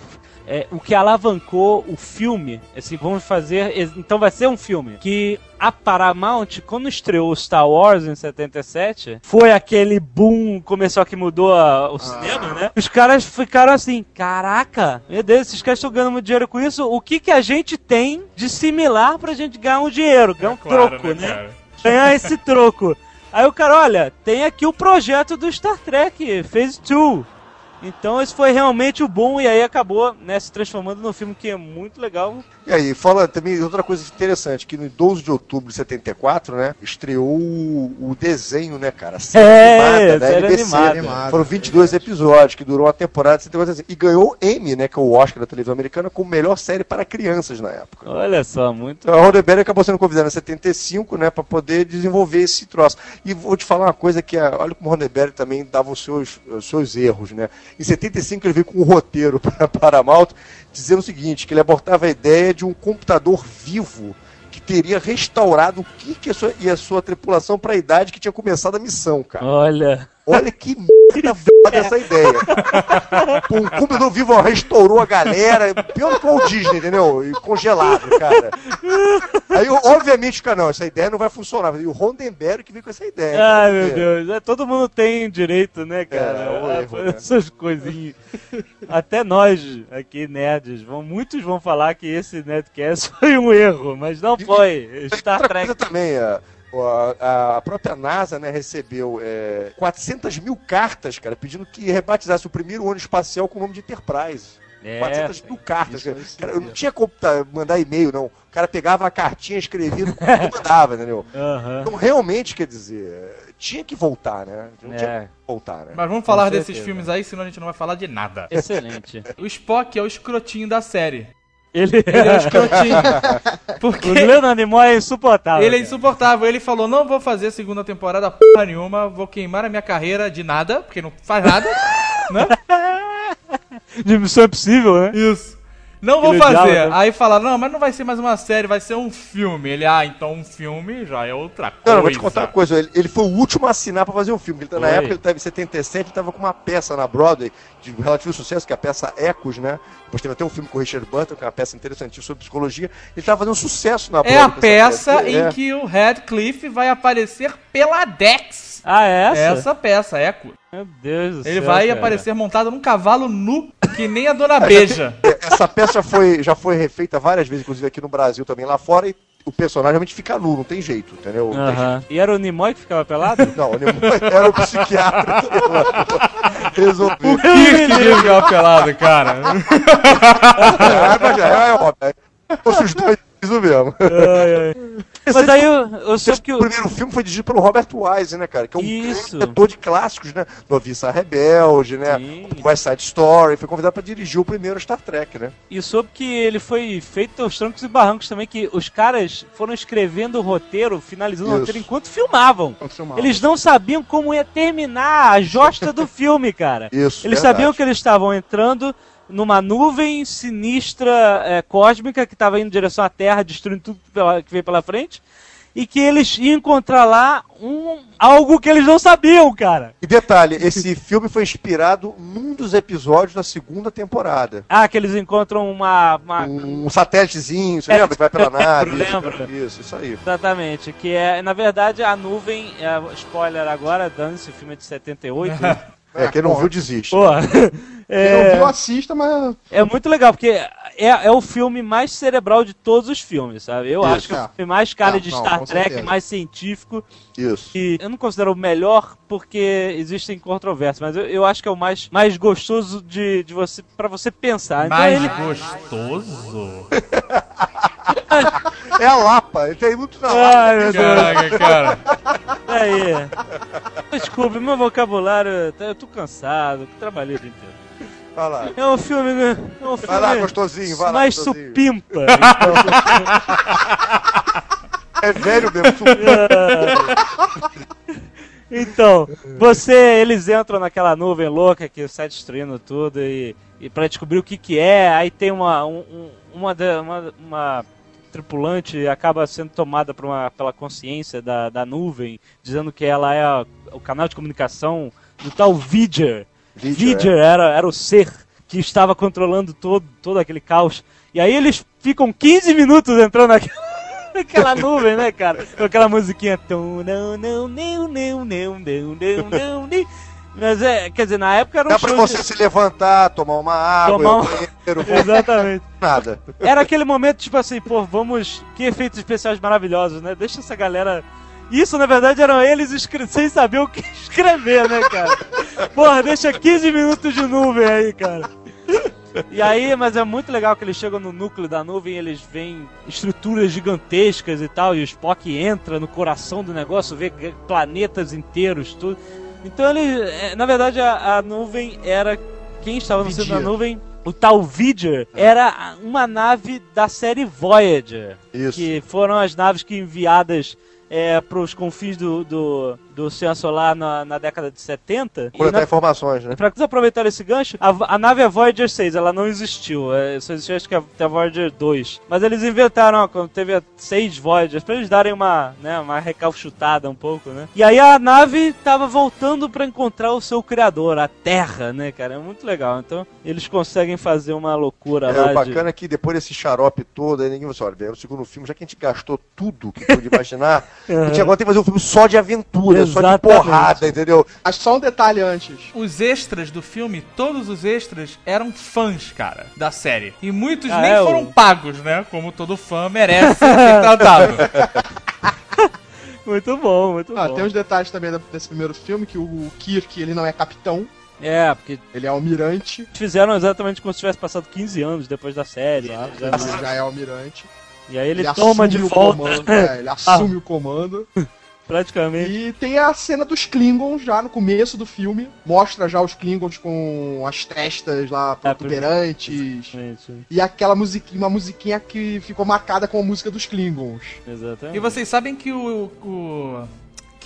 É, o que alavancou o filme, assim, vamos fazer. Então vai ser um filme. Que a Paramount, quando estreou Star Wars em 77, foi aquele boom começou que mudou a- o cinema, né? Os caras ficaram assim: caraca, meu Deus, esses caras estão ganhando muito dinheiro com isso. O que, que a gente tem de similar pra gente ganhar um dinheiro? Ganhar um troco, né? cara? ganhar esse *laughs* troco. Aí o cara, olha, tem aqui o projeto do Star Trek, Phase 2. Então esse foi realmente o bom e aí acabou né, se transformando num filme que é muito legal. E aí, fala também outra coisa interessante, que no 12 de outubro de 74, né, estreou o, o desenho, né, cara? A série É, animada da série NBC. animada. Foram 22 episódios, que durou uma temporada de 74 e ganhou Emmy, né, que é o Oscar da televisão americana, como melhor série para crianças na época. Olha só, muito. Então, a Roddenberry acabou sendo convidada em 75, né, para poder desenvolver esse troço. E vou te falar uma coisa que, é, olha como o Roddenberry também dava os seus, os seus erros, né. Em 75 ele veio com um roteiro *laughs* para Paramount, dizendo o seguinte, que ele abortava a ideia de um computador vivo que teria restaurado o Kirk e a sua, e a sua tripulação para a idade que tinha começado a missão, cara. Olha. Olha que merda foda essa ideia. Pô, um computador vivo restaurou a galera, pior do que o Walt Disney, entendeu? E congelado, cara. Aí, obviamente, cara, não, essa ideia não vai funcionar. E o Rondenberry que veio com essa ideia. Cara, meu Deus. É, todo mundo tem direito, né, cara? É, o a erro, né? Essas coisinhas. Até nós, aqui, nerds, vão, muitos vão falar que esse Nerdcast *laughs* foi um erro, mas não foi. Tem Star Trek. também, a, a- a própria NASA né, recebeu é, 400 mil cartas, cara, pedindo que rebatizasse o primeiro ônibus espacial com o nome de Enterprise. É, 400 mil cartas. Cara. Cara, eu não tinha como tá, mandar e-mail, não. O cara pegava a cartinha, escrevia e mandava, entendeu? *laughs* Aham. Então, realmente, quer dizer, tinha que voltar, né? Não tinha É, que voltar, né? Mas vamos falar desses filmes aí, senão a gente não vai falar de nada. excelente. *laughs* O Spock é o escrotinho da série. Ele, *laughs* Ele é escrotinho. *laughs* Porque o Leonard Nimoy é insuportável. ele é insuportável. Ele falou: não vou fazer segunda temporada porra nenhuma, vou queimar a minha carreira de nada, porque não faz nada. né? *laughs* De Missão Impossível, né? Isso. Não vou Ele fazer. também. Aí falaram, não, mas não vai ser mais uma série, vai ser um filme. Ele, ah, então um filme já é outra coisa. Não, não, vou te contar uma coisa. Ele, ele foi o último a assinar pra fazer um filme. Ele, tá- na época, ele tava em 77, ele tava com uma peça na Broadway de relativo sucesso, que é a peça Ecos, né? Depois teve até um filme com o Richard Burton, que é uma peça interessantíssima sobre psicologia. Ele tava fazendo sucesso na É Broadway. a com essa peça em É. que o Radcliffe vai aparecer pela Dex. Ah, é essa? Essa peça, Echo. Meu Deus do Ele céu, vai cara. aparecer montado num cavalo nu, que nem a Dona Beija. *laughs* Essa peça foi, já foi refeita várias vezes, inclusive aqui no Brasil também, lá fora, e o personagem realmente fica nu, não tem jeito, entendeu? Não tem jeito. E era o Nimoy que ficava pelado? *laughs* Não, o Nimoy era o psiquiatra *laughs* que resolveu. Que que ficar pelado, cara. É, mas já é, é óbvio. Se fosse os dois, isso mesmo. Ai, ai. Mas aí eu, eu soube que O o. primeiro filme foi dirigido pelo Robert Wise, né, cara? Que é um Isso. diretor de clássicos, né? Noviça Rebelde, né? Sim. West Side Story. Foi convidado pra dirigir o primeiro Star Trek, né? E soube que ele foi feito aos trancos e barrancos também, que os caras foram escrevendo o roteiro, finalizando o Isso. roteiro enquanto filmavam. Quando filmava. Eles não sabiam como ia terminar a josta do filme, cara. Isso. Eles verdade. sabiam que eles estavam entrando numa nuvem sinistra é, cósmica que estava indo em direção à Terra, destruindo tudo pela- que veio pela frente. E que eles iam encontrar lá um, algo que eles não sabiam, cara. E detalhe, esse filme foi inspirado num dos episódios da segunda temporada. Ah, que eles encontram uma. uma- Um satélitezinho, você É, lembra? Que vai pela *laughs* nave. lembro. Isso, isso aí. Exatamente, que é, na verdade, a nuvem, é, spoiler agora, dane-se, o filme é de 78. *laughs* É, quem não bom. viu, desiste. Porra, Quem não *laughs* é, viu, assista, mas. é muito legal, porque é, é o filme mais cerebral de todos os filmes, sabe? Eu Isso. acho que é o É. filme mais cara Não, de não, Star Trek, certeza. mais científico, Isso. e eu não considero o melhor porque existem controvérsias, mas eu, eu acho que é o mais, mais gostoso de, de você para você pensar. Então Mais ele, gostoso? *laughs* *laughs* É a Lapa, ele tem muito na Lapa. Ai, meu Deus. Caraca, cara. Aí. Desculpe, meu vocabulário, eu tô cansado, trabalhei o dia inteiro. Vai lá. É um filme. É um filme Vai lá, gostosinho, vai lá. mais gostosinho. supimpa. *laughs* É velho mesmo, *laughs* Então, você, eles entram naquela nuvem louca que sai destruindo tudo e, e para descobrir o que que é, aí tem uma um- um- uma, uma, uma tripulante acaba sendo tomada uma, pela consciência da, da nuvem, dizendo que ela é a- o canal de comunicação do tal Vidger. Vidger, Vidger era, era o ser que estava controlando todo, todo aquele caos. E aí eles ficam 15 minutos entrando naquela, naquela nuvem, né, cara? Com aquela musiquinha. Tum, não, não, não, não, não, não, não, não, não. Mas é, quer dizer, na época era um Dá pra você de- se levantar, tomar uma água, Tomar um- banheiro, *laughs* Exatamente. nada. Era aquele momento, tipo assim, pô, vamos. Que efeitos especiais maravilhosos, né? Deixa essa galera Isso, na verdade, eram eles escre- sem saber o que *laughs* escrever, né, cara? Porra, deixa 15 minutos de nuvem aí, cara. E aí, mas é muito legal que eles chegam no núcleo da nuvem e eles veem estruturas gigantescas e tal, e o Spock entra no coração do negócio, vê planetas inteiros, tudo. Então ele, é, na verdade, a, a nuvem era quem estava no centro da nuvem, o tal Viger, era uma nave da série Voyager Isso. que foram as naves que enviadas é, para os confins do, do, do Oceano Solar na, na década de 70. E Coletar na, informações, né? Pra vocês aproveitarem esse gancho, a, a nave é Voyager 6, ela não existiu. É, só existiu acho que até a Voyager 2. Mas eles inventaram, ó, quando teve a seis Voyagers, pra eles darem uma, né, uma recalchutada um pouco, né? E aí a nave tava voltando pra encontrar o seu criador, a Terra, né, cara? É muito legal. Então eles conseguem fazer uma loucura É, lá. o bacana é que depois desse xarope todo, aí ninguém vai olha, velho, no segundo filme, já que a gente gastou tudo que podia imaginar, *laughs* a gente agora tem que fazer um filme só de aventura, só de porrada, entendeu? Mas só um detalhe antes. Os extras do filme, todos os extras eram fãs, cara, da série. E muitos Ah, nem é, foram o- pagos, né? Como todo fã merece ser *laughs* tratado. Muito bom, muito Ah, bom. tem uns detalhes também desse primeiro filme, que o Kirk, ele não é capitão, É, porque ele é almirante. fizeram exatamente como se tivesse passado 15 anos depois da série. né? Já- Ele já é almirante. E aí ele, toma de volta, comando, é, ele *laughs* assume o comando. Praticamente. E tem a cena dos Klingons já no começo do filme. Mostra já os Klingons com as testas lá protuberantes. Exatamente. E aquela musiquinha, uma musiquinha que ficou marcada com a música dos Klingons. Exatamente. E vocês sabem que o, o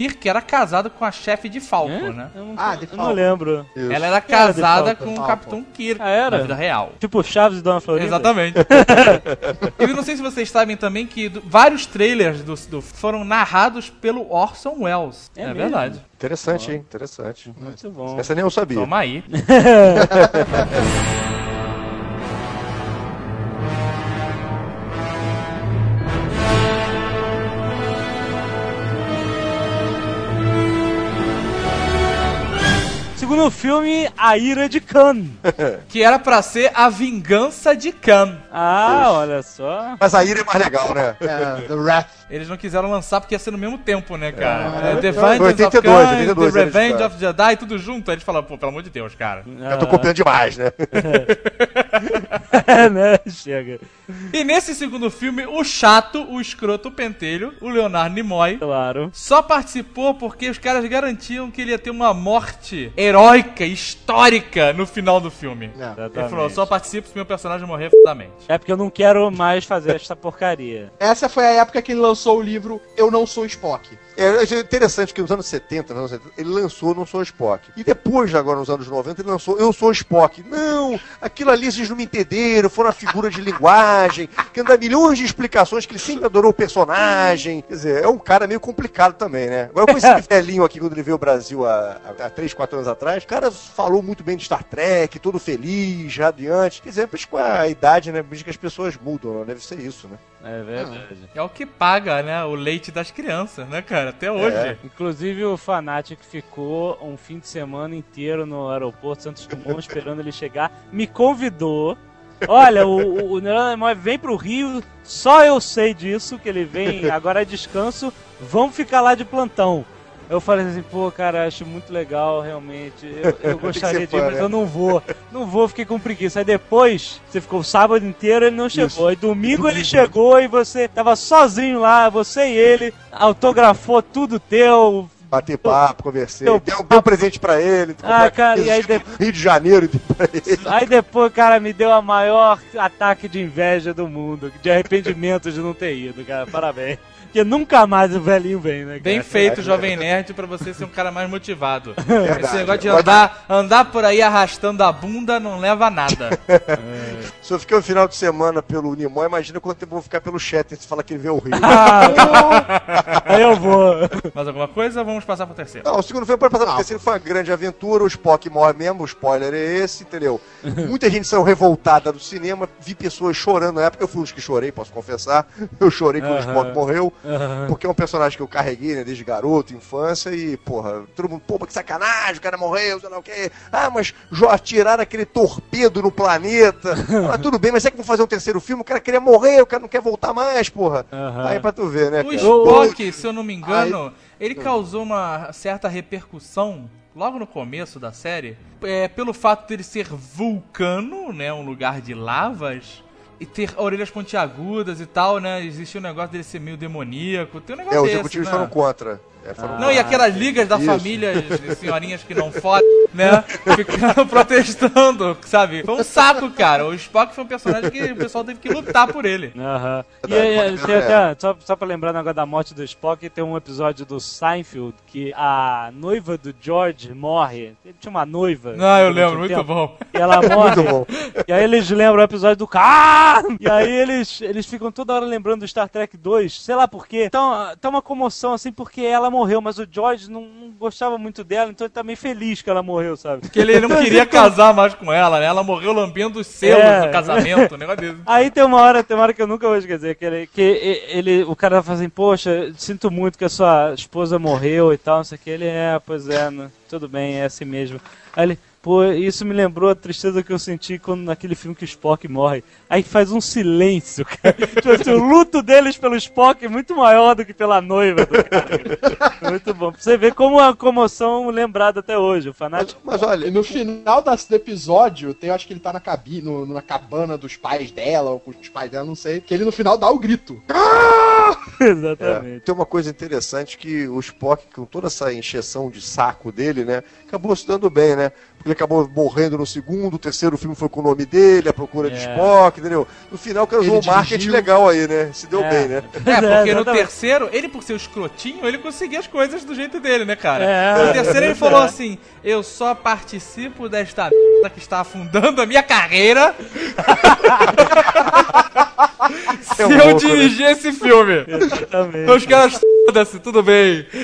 Kirk era casado com a chefe de Falcon, É? né? Eu não, Ah, de eu não lembro. Isso. Ela era era casada Falcon? com o. Capitão Kirk Ah, era? na vida real. Tipo Chaves e Dona Florinda? Exatamente. *laughs* e eu não sei se vocês sabem também que do- vários trailers do, do- foram narrados pelo Orson Welles. É É, verdade. Interessante, hein? Interessante. Muito bom. Essa nem eu sabia. Toma aí. *laughs* Segundo filme, A Ira de Khan. *laughs* Que era pra ser a vingança de Khan. Ah, olha só. Mas a ira é mais legal, né? É, The Wrath. Eles não quiseram lançar porque ia ser no mesmo tempo, né, cara? É. É, The Vengeance 82, of Khan, 82 The Revenge of Jedi, tudo junto. Aí eles falaram, pô, pelo amor de Deus, cara. Eu tô copiando demais, né? *laughs* É, né? Chega. E nesse segundo filme, o chato, o escroto, o pentelho, o Leonardo Nimoy, Claro. só participou porque os caras garantiam que ele ia ter uma morte heróica, histórica no final do filme. É. Ele falou, só participo se meu personagem morrer fudamente. É porque eu não quero mais fazer esta porcaria. Essa foi a época que ele lançou o livro Eu Não Sou Spock. É é interessante que nos anos 70, nos anos 70, ele lançou Não Sou Spock. E depois, agora nos anos 90, ele lançou Eu Sou Spock. Não, aquilo ali vocês não me entenderam, foi uma figura de linguagem, que dá milhões de explicações que ele sempre adorou o personagem. Quer dizer, é um cara meio complicado também, né? Agora eu conheci esse *laughs* velhinho aqui quando ele veio ao Brasil há, há 3, 4 anos atrás. O cara falou muito bem de Star Trek, todo feliz, radiante. Quer dizer, mas com a idade, né? Diz que as pessoas mudam, né? deve ser isso, né? É verdade. É o que paga, né, o leite das crianças, né, cara? Até hoje. É. Inclusive o Fanatic ficou um fim de semana inteiro no aeroporto Santos Dumont *laughs* esperando ele chegar. Me convidou. Olha, o, o, o vem pro Rio, só eu sei disso, que ele vem agora é descanso, vamos ficar lá de plantão. Eu falei assim, pô, cara, acho muito legal, realmente. Eu, eu *laughs* gostaria de ir, mas eu não vou. Não vou, fiquei com preguiça. Aí depois, você ficou o sábado inteiro, ele não chegou. Aí domingo ele chegou e você tava sozinho lá, você e ele, autografou tudo teu, Bater papo, conversei, Deu deu, deu um presente pra ele. Ah, cara, e aí de... Rio de Janeiro *laughs* pra ele. Aí depois, cara, me deu a maior ataque de inveja do mundo, de arrependimento de não ter ido, cara. Parabéns. Porque nunca mais o velhinho vem, né, cara? Bem feito, Jovem Nerd, pra você ser um cara mais motivado. *laughs* Esse Verdade. negócio de andar, andar por aí arrastando a bunda não leva a nada. *laughs* Se eu fiquei um final de semana pelo Nimoy, imagina quanto tempo eu vou ficar pelo chat se falar que ele vê o Rio. Ah, *laughs* aí eu vou. Mais alguma coisa? Vamos passar pro terceiro. Não, o segundo filme pode passar pro terceiro foi uma grande aventura, o Spock morre mesmo, o spoiler é esse, entendeu? Muita gente saiu revoltada do cinema, vi pessoas chorando na época, eu fui um dos que chorei, posso confessar. Eu chorei quando o. Spock morreu. Aham. Porque é um personagem que eu carreguei, né, desde garoto, infância, e, porra, todo mundo, pô, que sacanagem, o cara morreu, sei lá o quê. Ah, mas jo, atiraram aquele torpedo no planeta. *laughs* Ah, tudo bem, mas é que vão fazer um terceiro filme, o cara queria morrer, o cara não quer voltar mais, porra. Aham. Aí pra tu ver, né, O? Spock, se eu não me engano, ele causou uma certa repercussão logo no começo da série, é, pelo fato dele ser vulcano, né, um lugar de lavas, e ter orelhas pontiagudas e tal, né, existia um negócio dele ser meio demoníaco, tem um negócio É, os desse, executivos né? foram contra. É, foram Não, e aquelas ligas da Isso. família, de senhorinhas que não fodem, né? Ficando *laughs* protestando, sabe? Foi um saco, cara. O Spock foi um personagem que o pessoal teve que lutar por ele. Aham. E Verdade, aí, pode tem até, só, só pra lembrar agora da morte do Spock, tem um episódio do Seinfeld que a noiva do George morre. Ele tinha uma noiva. Ah, eu lembro, muito tempo, bom. E ela *laughs* morre. Muito bom. E aí eles lembram o episódio do K. E aí eles, eles ficam toda hora lembrando do Star Trek 2, sei lá por quê. Então, tá uma comoção assim porque ela morreu, mas o George não, não gostava muito dela, então ele tá meio feliz que ela morreu, sabe? Que ele não *laughs* queria casar mais com ela, né? Ela morreu lambendo os selos É. do casamento, um negócio desse. Aí tem uma hora, tem uma hora que eu nunca vou esquecer, que ele, que ele o cara fala assim, poxa, sinto muito que a sua esposa morreu e tal, não sei o que. Ele é, pois é, né, tudo bem, é assim mesmo. Aí ele, pô, isso me lembrou a tristeza que eu senti quando naquele filme que o Spock morre. Aí faz um silêncio, cara. *laughs* Tipo assim, o luto deles pelo Spock é muito maior do que pela noiva do cara. Muito bom. Pra você ver como a comoção lembrada até hoje. O Mas, fanático. mas olha, E no final do episódio, tem, eu acho que ele tá na cabine, no- na cabana dos pais dela, ou com os pais dela, não sei, que ele no final dá o grito. *laughs* Exatamente. É, tem uma coisa interessante que o Spock, com toda essa encheção de saco dele, né, acabou se dando bem, né? Porque ele acabou morrendo no segundo, o terceiro filme foi com o nome dele, a procura de É. Spock, entendeu? No final, o cara usou um marketing legal aí, né? Se deu É. bem, né? *laughs* É, porque no exatamente. terceiro, ele por ser o escrotinho, ele conseguia as coisas do jeito dele, né, cara? É. no terceiro ele falou assim: Eu só participo desta merda que está afundando a minha carreira *laughs* se É um eu louco, dirigir esse filme. Exatamente. Então os caras, foda-se, tudo bem. *laughs*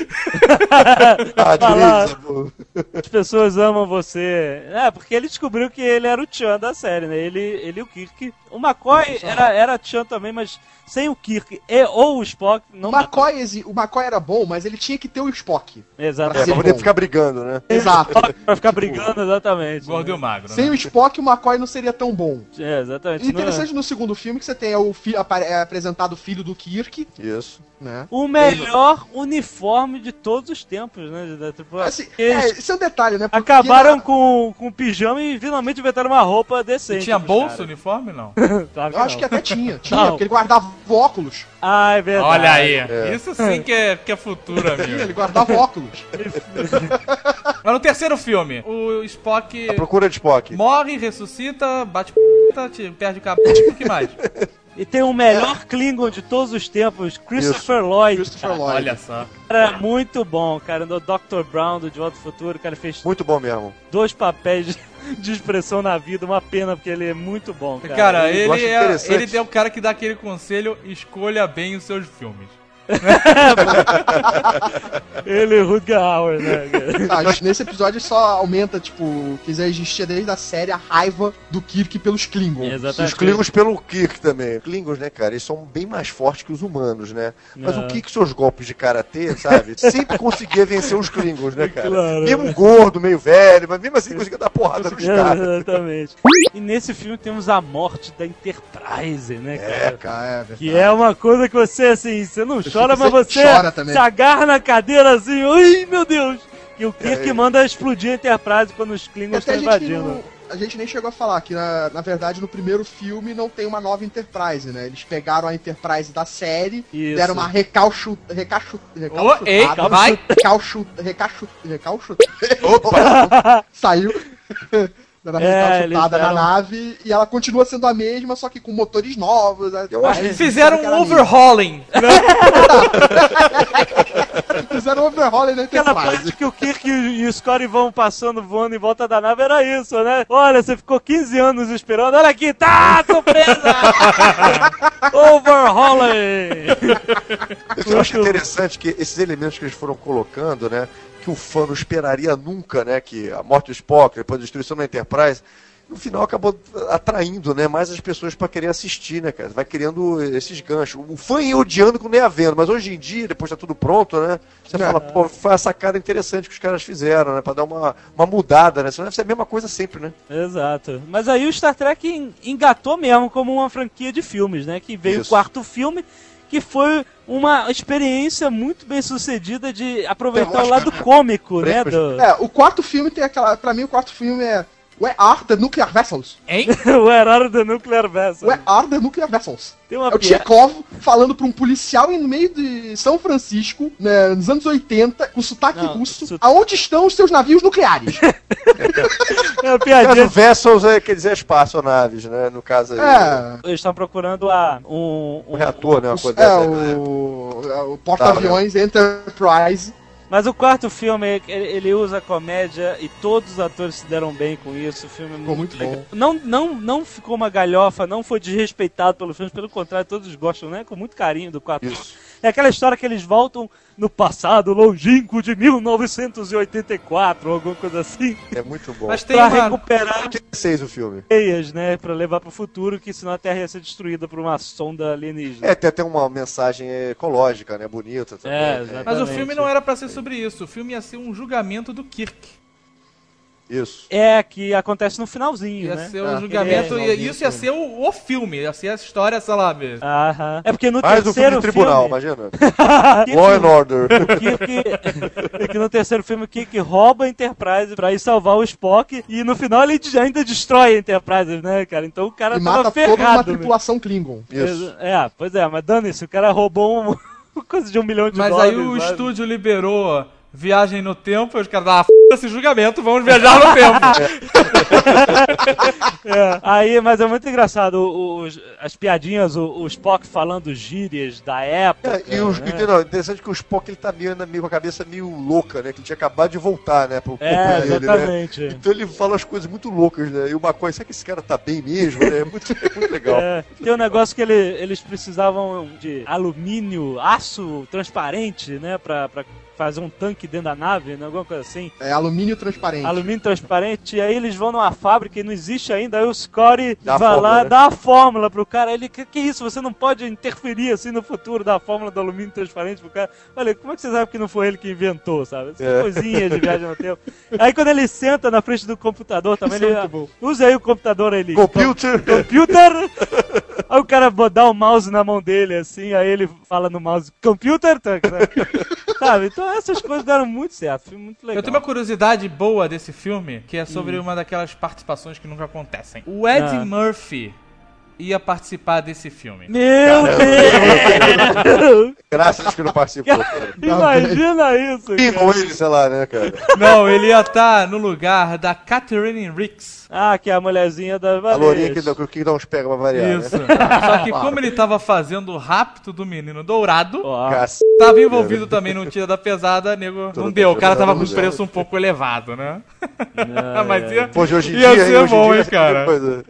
Ah, Falar. pô. As pessoas amam você. É, porque ele descobriu que ele era o Chan da série, né? Ele, ele e o Kirk. O McCoy era, era Chan também, mas sem o Kirk e, ou o Spock, não O McCoy, exi- o McCoy era bom, mas ele tinha que ter o Spock. dá. É, Exatamente. pra poder bom. ficar brigando, né? Exato. Pra ficar brigando, exatamente. Gordo e o magro. Sem Né? o Spock, o McCoy não seria tão bom. É, exatamente. E interessante no segundo filme que você tem o fi- apare- é apresentado o filho do Kirk, Isso. né? O melhor uniforme de todos os tempos, né? Tripulação. Assim, Eles é, esse é um detalhe, né? Porque acabaram na- com, com pijama e finalmente inventaram uma roupa E decente. tinha pros bolso, caras. uniforme, não? *laughs* Claro Eu acho não. que até tinha. *laughs* Tinha, Não. porque ele guardava óculos. Ah, é verdade. Olha aí, É. isso sim que é, que é futuro, *laughs* Tinha, ele amigo. guardava óculos. Mas no terceiro filme, o Spock A procura de Spock. morre, ressuscita, bate p, perde o cabelo, o que mais? E tem o melhor Klingon de todos os tempos, Christopher Lloyd. Christopher Lloyd. Olha só. Cara, muito bom, cara. No Dr. Brown do De Volta ao Futuro, o cara fez Muito bom mesmo. dois papéis de, de expressão na vida. Uma pena, porque ele é muito bom, cara. Cara, eu acho ele é, interessante. ele é o cara que dá aquele conselho, escolha bem os seus filmes. *laughs* Ele e o Rutger Hauer, né? Ah, nesse episódio só aumenta, tipo, que já existia desde a série a raiva do Kirk pelos Klingons. Exatamente. os Klingons pelo Kirk também. Klingons, né, cara, eles são bem mais fortes que os humanos, né? Mas É. o Kirk, seus golpes de karatê, sabe? *laughs* Sempre conseguia vencer os Klingons, né, cara? Claro. Mesmo gordo, meio velho, mas mesmo assim conseguia dar porrada nos caras. Exatamente. E nesse filme temos a morte da Enterprise, né, cara? É, cara. É verdade. Que é uma coisa que você, assim, você não *laughs* chora, mas você chora também. se agarra na cadeira assim, ai meu Deus! E o Kirk É. manda explodir a Enterprise quando os Klingons estão invadindo. a gente nem chegou a falar que, na, na verdade, no primeiro filme não tem uma nova Enterprise, né? Eles pegaram a Enterprise da série, Isso. deram uma recalchu... recalchu... Ô, ei, recalchutada. vai. Recalchu... Recalchu... Recalchu... *laughs* Opa! *laughs* Saiu... É, deram- na nave e ela continua sendo a mesma, só que com motores novos. Eu acho que *laughs* Fizeram um overhauling. mesma. Fizeram um overhaul na Aquela parte que o Kirk e o Scotty vão passando, voando em volta da nave, era isso, né? Olha, você ficou 15 anos esperando, olha aqui, tá, surpresa! *laughs* Overhauling! Eu acho interessante que esses elementos que eles foram colocando, né? Que o fã não esperaria nunca, né? Que a morte do Spock, depois a destruição da Enterprise. no final acabou atraindo, né, mais as pessoas pra querer assistir, né, cara? Vai criando esses ganchos. O fã ia odiando quando ia vendo, mas hoje em dia, depois tá tudo pronto, né? Você fala, pô, foi uma sacada interessante que os caras fizeram, né? Pra dar uma, uma mudada, né? Senão deve ser a mesma coisa sempre, né? Exato. Mas aí o Star Trek en- engatou mesmo como uma franquia de filmes, né? Que veio Isso. o quarto filme, que foi uma experiência muito bem sucedida de aproveitar o lado cômico, né? Do... É, o quarto filme tem aquela. Pra mim, o quarto filme é. Where are the nuclear vessels? Hein? o Herói do Nuclear Vessel. Where are the nuclear vessels? Tem uma É o. Tchekov falando pra um policial em meio de São Francisco, né, nos anos 80, com sotaque Não, russo. su- Aonde estão os seus navios nucleares? *laughs* É uma No piadinha. caso, Vessels é, quer dizer espaçonaves, né? No caso aí. é. Eles estão procurando a, um, Um um- reator, né? Uma coisa É, dessa. o, é, o porta-aviões Enterprise. Mas o quarto filme, ele, ele usa comédia e todos os atores se deram bem com isso. O filme é Ficou muito, muito legal. Não, não, não ficou uma galhofa, não foi desrespeitado pelo filme, pelo contrário, todos gostam, né? Com muito carinho do quarto Isso. É aquela história que eles voltam no passado longínquo de 1984, ou alguma coisa assim, É muito bom. Mas tem pra uma. recuperar 86 o filme. ideias, né? Pra levar pro futuro, que senão a Terra ia ser destruída por uma sonda alienígena. É, tem até uma mensagem ecológica, né? Bonita também. É, né? exatamente. Mas o filme não era pra ser sobre isso. O filme ia ser um julgamento do Kirk. Isso. É, que acontece no finalzinho, Ia né? ser É, um julgamento. é, e isso ia ser o, o filme. Ia ser a história, sei lá mesmo. Aham. É porque no Mais um filme terceiro tribunal, filme... imagina. *laughs* Law and Order. o Kirk, é que no terceiro filme o Kirk rouba a Enterprise pra ir salvar o Spock e no final ele ainda destrói a Enterprise, né, cara? Então o cara E tava mata toda uma né? tripulação Klingon. Isso. É, pois é, mas dane-se, o cara roubou um, *laughs* coisa de um milhão de Mas dólares. aí o sabe? estúdio liberou viagem no tempo. Os caras, ah, f esse julgamento, vamos viajar no tempo. *laughs* É, aí, mas é muito engraçado os- as piadinhas, o, o Spock falando gírias da época. É, e o, né? não, interessante que o Spock ele tá meio, meio com a cabeça meio louca, né? Que ele tinha acabado de voltar, né? Pro É, né? exatamente. Então ele fala as coisas muito loucas, né? E o McCoy, será que esse cara tá bem mesmo, né? É muito, *laughs* é muito legal. É, tem um negócio que ele- eles precisavam de alumínio, aço transparente, né? Pra, pra fazer um tanque dentro da nave, né, alguma coisa assim. É alumínio transparente. Alumínio transparente. E aí eles vão numa fábrica e não existe ainda. Aí o Scotty Dá vai fórmula, lá, né? dá a fórmula pro cara. Ele, que, que isso? Você não pode interferir assim no futuro da fórmula do alumínio transparente pro cara. Olha, como é que você sabe que não foi ele que inventou, sabe? Essas É. coisinhas de viagem no *laughs* tempo. Aí quando ele senta na frente do computador também, Isso é ele bom. usa aí o computador ele. Computer! *laughs* Computer! Aí o cara dá o mouse na mão dele, assim, aí ele fala no mouse, computer, tá, *laughs* sabe? Sabe? Então essas coisas deram muito certo, filme muito legal. Eu tenho uma curiosidade boa desse filme, que é sobre uma daquelas participações que nunca acontecem. O Ed Ah. Murphy ia participar desse filme. Meu Deus! Graças que não participou. cara. Imagina isso, cara. ele, sei lá, né, cara? Não, ele ia estar no lugar da Catherine Ricks. Ah, que é a mulherzinha da A lourinha que, dá- que dá uns pega pra variar, Isso. né? Só que como ele tava fazendo o rapto do menino dourado, Cac... tava envolvido também no tiro da pesada, nego, não Tudo deu. O cara tava com tudo preço um pouco elevado, né? *laughs* Mas ia, Pô, de hoje em ia dia, ser hoje bom, dia, hein, cara? coisa.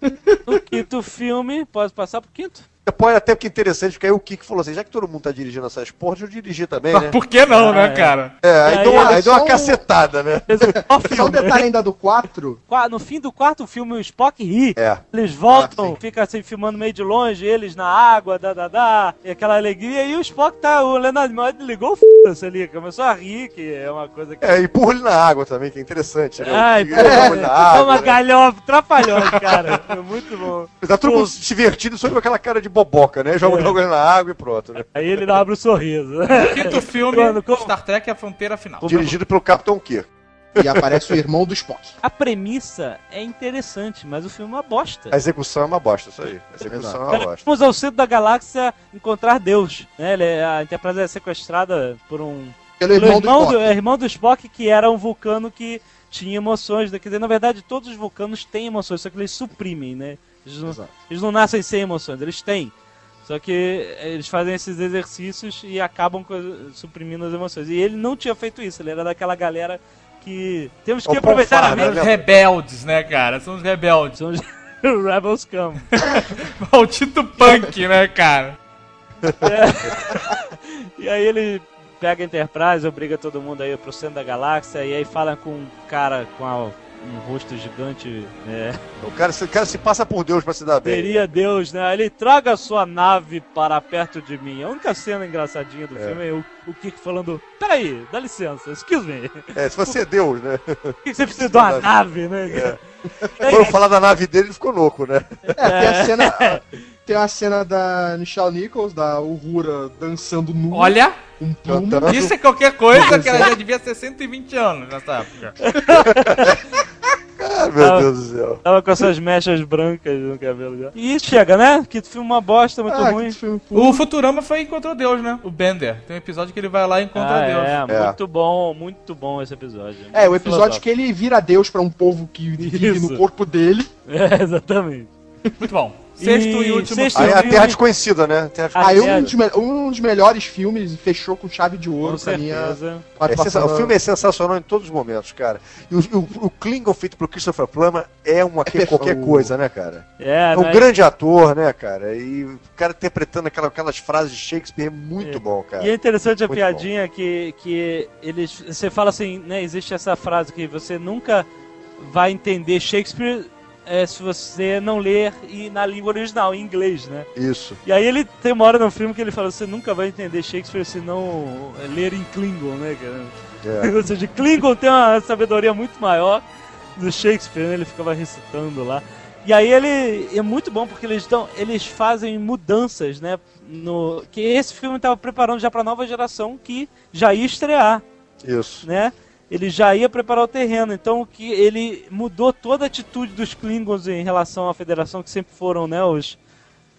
*laughs* quinto filme, pode passar pro quinto? Pode até porque é interessante, porque aí o Kiko falou assim, já que todo mundo tá dirigindo essas porras, eu dirigi também, Mas né? por que não, Ah, né, é. cara? É, aí, aí deu, uma, é aí deu uma um- cacetada, né? *laughs* Só um detalhe ainda do 4. Qua- No fim do quarto filme, o Spock ri. É. Eles voltam, Ah, fica assim filmando meio de longe, eles na água, da, da, da, e aquela alegria. E o Spock tá, o Leonard Nimoy ligou o f*** ali, começou a rir, que é uma coisa que. É, e empurra ele na água também, que é interessante, né? Kiko empurra ele na *laughs* é água, uma né? galhofa, trapalhões, cara. Foi muito bom. Tá todo mundo se divertindo só com aquela cara de boboca, né? Joga É. na água e pronto, né? Aí ele abre o sorriso. Quinto filme, Star Trek é a fronteira final. Dirigido pelo Capitão Kirk. E aparece o irmão do Spock. A premissa é interessante, mas o filme é uma bosta. A execução é uma bosta, isso aí. A execução é uma Cara, bosta. Vamos ao centro da galáxia encontrar Deus. Né? Ele é- a Enterprise é sequestrada por um Pelo Pelo irmão, do irmão Spock. do, é, irmão do Spock, que era um vulcano que tinha emoções. né? Quer dizer, na verdade, todos os vulcanos têm emoções, só que eles suprimem, né? Eles não, eles não nascem sem emoções, eles têm. Só que eles fazem esses exercícios e acabam suprimindo as emoções. E ele não tinha feito isso, ele era daquela galera que temos que O aproveitar a Ponfar, né? rebeldes, né, cara? São os rebeldes. São os *laughs* Rebels *laughs* Come. Maldito punk, né, cara? *laughs* E aí ele pega a Enterprise, obriga todo mundo aí pro centro da galáxia, e aí fala com um cara com a um rosto gigante. É. O cara, se- o cara se passa por Deus pra se dar bem. Seria Deus, né? Ele traga a sua nave para perto de mim. A única cena engraçadinha do filme é o, o Kirk falando: Peraí, dá licença, excuse me. Por É, se você é Deus, né? que *laughs* você precisa de uma nave, né? É. Quando falar da nave dele, ele ficou louco, né? É, tem a cena. *laughs* Tem a cena da Michelle Nichols, da Uhura dançando nu. Olha, um isso é qualquer coisa que ela já devia ter 120 anos nessa época. *laughs* Ah, meu Ah. Deus do céu. Tava com essas mechas brancas no cabelo já. E chega, né? Que filme uma bosta, muito Ah, ruim. O Futurama foi Encontrou Deus, né? O Bender. Tem um episódio que ele vai lá e encontra Ah, Deus. é, É. muito bom, muito bom esse episódio. É, o episódio que ele vira Deus pra um povo que vive Isso. no corpo dele. *laughs* É, exatamente. Muito bom. Sexto e, E último sexto Aí filme. é a Terra Desconhecida, né? Terra Ah, Aí um dos, me- um dos melhores filmes fechou com chave de ouro Com pra mim. a- certeza. a É sensa- o filme é sensacional em todos os momentos, cara. E o, o, o Klingon feito pelo Christopher Plummer é uma que- qualquer o- coisa, né, cara? É, É um né? grande ator, né, cara? E o cara interpretando aquela- aquelas frases de Shakespeare é muito É. bom, cara. E é interessante a Muito piadinha que, que eles. Você fala assim, né? Existe essa frase que você nunca vai entender Shakespeare é, se você não ler e na língua original, em inglês, né? Isso. E aí ele tem uma hora no filme que ele fala, você nunca vai entender Shakespeare se não ler em Klingon, né, cara? É. *laughs* Ou seja, Klingon tem uma sabedoria muito maior do Shakespeare, né? Ele ficava recitando lá. E aí ele é muito bom porque eles dão, eles fazem mudanças, né? No que esse filme estava preparando já para nova geração que já ia estrear, Isso. né? Ele já ia preparar o terreno, então que ele mudou toda a atitude dos Klingons em relação à Federação que sempre foram, né? Os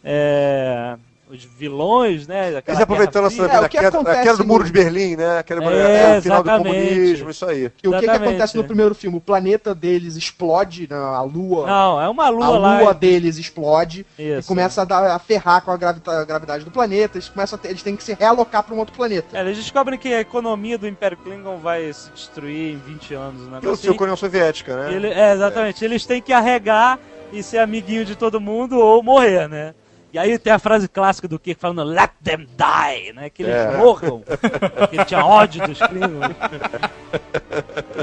é, os vilões, né? Eles aproveitando essa. É, a queda, a queda do Muro de Berlim, né? A queda, É, é, o final do comunismo, isso aí. E o que, que acontece no primeiro filme? O planeta deles explode, né, a lua. Não, é uma lua a lá. lua deles explode e Isso. começa a, dar, a ferrar com a, gravita- a gravidade do planeta. Eles, começam a ter- eles têm que se realocar para um outro planeta. É, eles descobrem que a economia do Império Klingon vai se destruir em 20 anos. Né? Pelo seu com a União Soviética, né? Ele- é, exatamente. Eles têm que arregar e ser amiguinho de todo mundo ou morrer, né? E aí tem a frase clássica do Kirk falando Let them die, né? Que eles É. morram. Porque ele tinha ódio dos Klingons.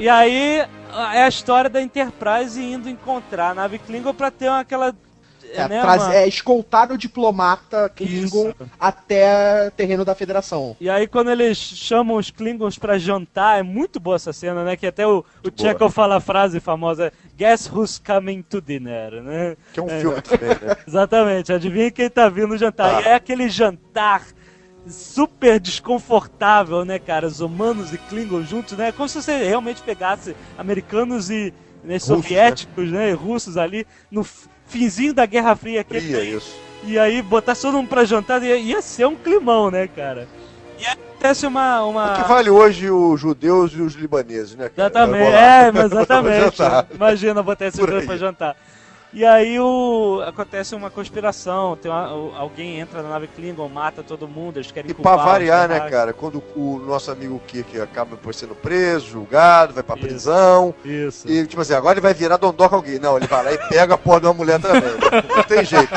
e aí é a história da Enterprise indo encontrar a nave Klingon pra ter uma- aquela... É, né, traz- uma- é escoltar o diplomata Klingon Isso. até terreno da Federação. E aí quando eles chamam os Klingons pra jantar, é muito boa essa cena, né? Que até o, o Chekhov fala a frase famosa, Guess who's coming to dinner, né? Que é um filme também, né? *laughs* Exatamente, adivinha quem tá vindo jantar. E é aquele jantar super desconfortável, né, cara? Os humanos e Klingons juntos, né? Como se você realmente pegasse americanos e né, soviéticos, né, e russos ali no finzinho da Guerra Fria. aquele- Fria, isso. e aí botar todo mundo pra jantar ia, ia ser um climão, né, cara? E acontece uma. uma... O que vale hoje os judeus e os libaneses, né? cara? Exatamente, é, mas exatamente. *laughs* Imagina botar esses Por dois pra jantar. E aí o, acontece uma conspiração, tem uma- alguém entra na nave Klingon, mata todo mundo, eles querem E pra variar, né, cara? Quando o nosso amigo Kirk acaba por sendo preso, julgado, vai pra Isso. prisão. Isso. E, tipo assim, agora ele vai virar dondoca alguém. Não, ele vai lá e pega a porra de uma mulher também. Não tem jeito.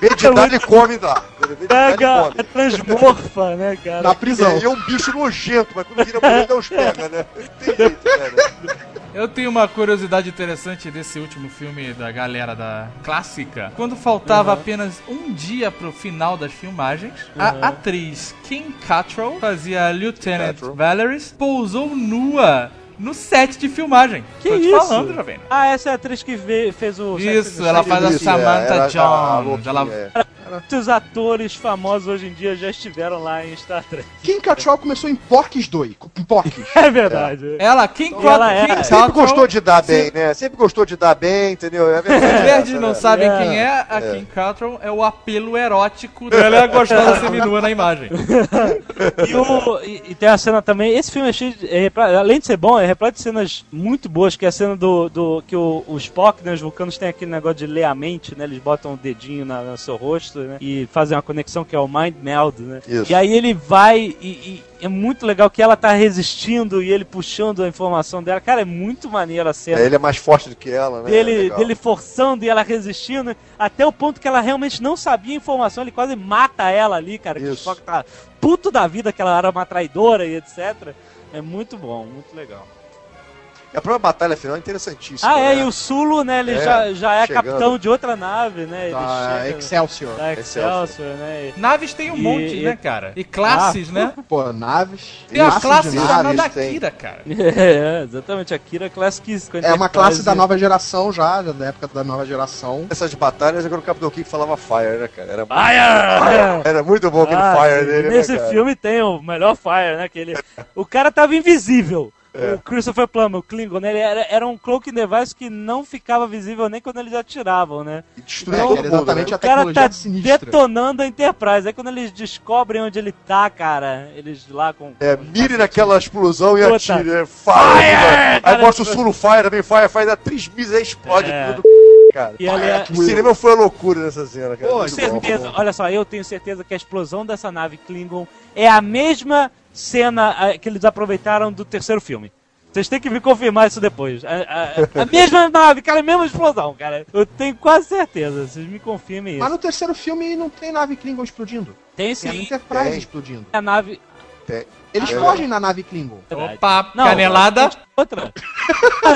Meditar ele come lá. Ele Pega, come. é transmorfa, né, cara? Na prisão. E é um bicho nojento, mas quando vira mulher, Deus pega, né? Não tem *laughs* jeito, né? Eu tenho uma curiosidade interessante desse último filme da galera da clássica. Quando faltava apenas um dia pro final das filmagens, a atriz Kim Cattrall fazia Lieutenant Cattrall. Valerie pousou nua no set de filmagem. Que Tô te isso? falando, jovem. Ah, essa é a atriz que vê- fez o. Isso, ela faz a Samantha é, ela- Jones. louquinha, Ela é. Muitos atores famosos hoje em dia já estiveram lá em Star Trek. Kim Cattrall começou em Porques 2. Em Porques. *laughs* É verdade. Ela, Kim, ela é- Kim Sempre Cattrall, gostou de dar bem, né? Sempre gostou de dar bem, entendeu? É *laughs* Os verdade. não sabem É. quem é, a Kim Cattrall é o apelo erótico dela é gostosa seminua na imagem. *laughs* E, o- e- e tem a cena também. Esse filme é cheio de, é além de ser bom, é repleto de cenas muito boas, que é a cena do. do que o, o Spock, né, os vulcanos têm aquele negócio de ler a mente, né? Eles botam o dedinho na, no seu rosto, né? E fazem uma conexão que é o Mind Meld, né? Isso. E aí ele vai e, e é muito legal que ela tá resistindo e ele puxando a informação dela. Cara, é muito maneiro a cena. É, ele é mais forte do que ela, né? Dele, Legal. dele forçando e ela resistindo, até o ponto que ela realmente não sabia a informação, ele quase mata ela ali, cara. Que Isso. Spock tá puto da vida que ela era uma traidora e etc. É muito bom, muito legal. A própria batalha final é interessantíssima. Ah, é, né? e o Sulo, né, ele É, já, já é chegando. capitão de outra nave, né? Ele Da chega- Excelsior. da Excelsior, né? Naves tem um E- monte, e- né, cara? E classes, né? Pô, naves. Tem a classe chamada naves, tem. Akira, cara. *laughs* É, exatamente, Akira Classic 50. É uma classe da nova geração já, da época da nova geração. Essas batalhas, agora o Capitão Kick falava Fire, né, cara? Era, Fire! era muito bom aquele Ah, Fire dele, Nesse né, filme tem o melhor Fire, né? Que ele... o cara tava invisível. É. O Christopher Plummer, o Klingon, né? Ele era, era um cloaking device que não ficava visível nem quando eles atiravam, né? E era mundo, exatamente né? a O cara tá sinistra. detonando a Enterprise. Aí quando eles descobrem onde ele tá, cara, eles lá com. É, mire naquela explosão e Puta. atire. É, fire! Aí mostra o Sulu Fire também, Fire, faz a 3 mises aí explode É. tudo. Cara. E ali é- O cinema foi a loucura nessa cena, cara. Pô, Muito bom. certeza, olha só, eu tenho certeza que a explosão dessa nave Klingon é a mesma cena que eles aproveitaram do terceiro filme. Vocês têm que me confirmar isso depois. A, a- a mesma nave, cara, a mesma explosão, cara. Eu tenho quase certeza. Vocês me confirmem isso. Mas no terceiro filme não tem nave Klingon explodindo. Tem Tem a sim Enterprise Tem. explodindo. a nave. Tem. Eles É. fogem na nave Klingon. Opa, Não, canelada. Outra. *laughs*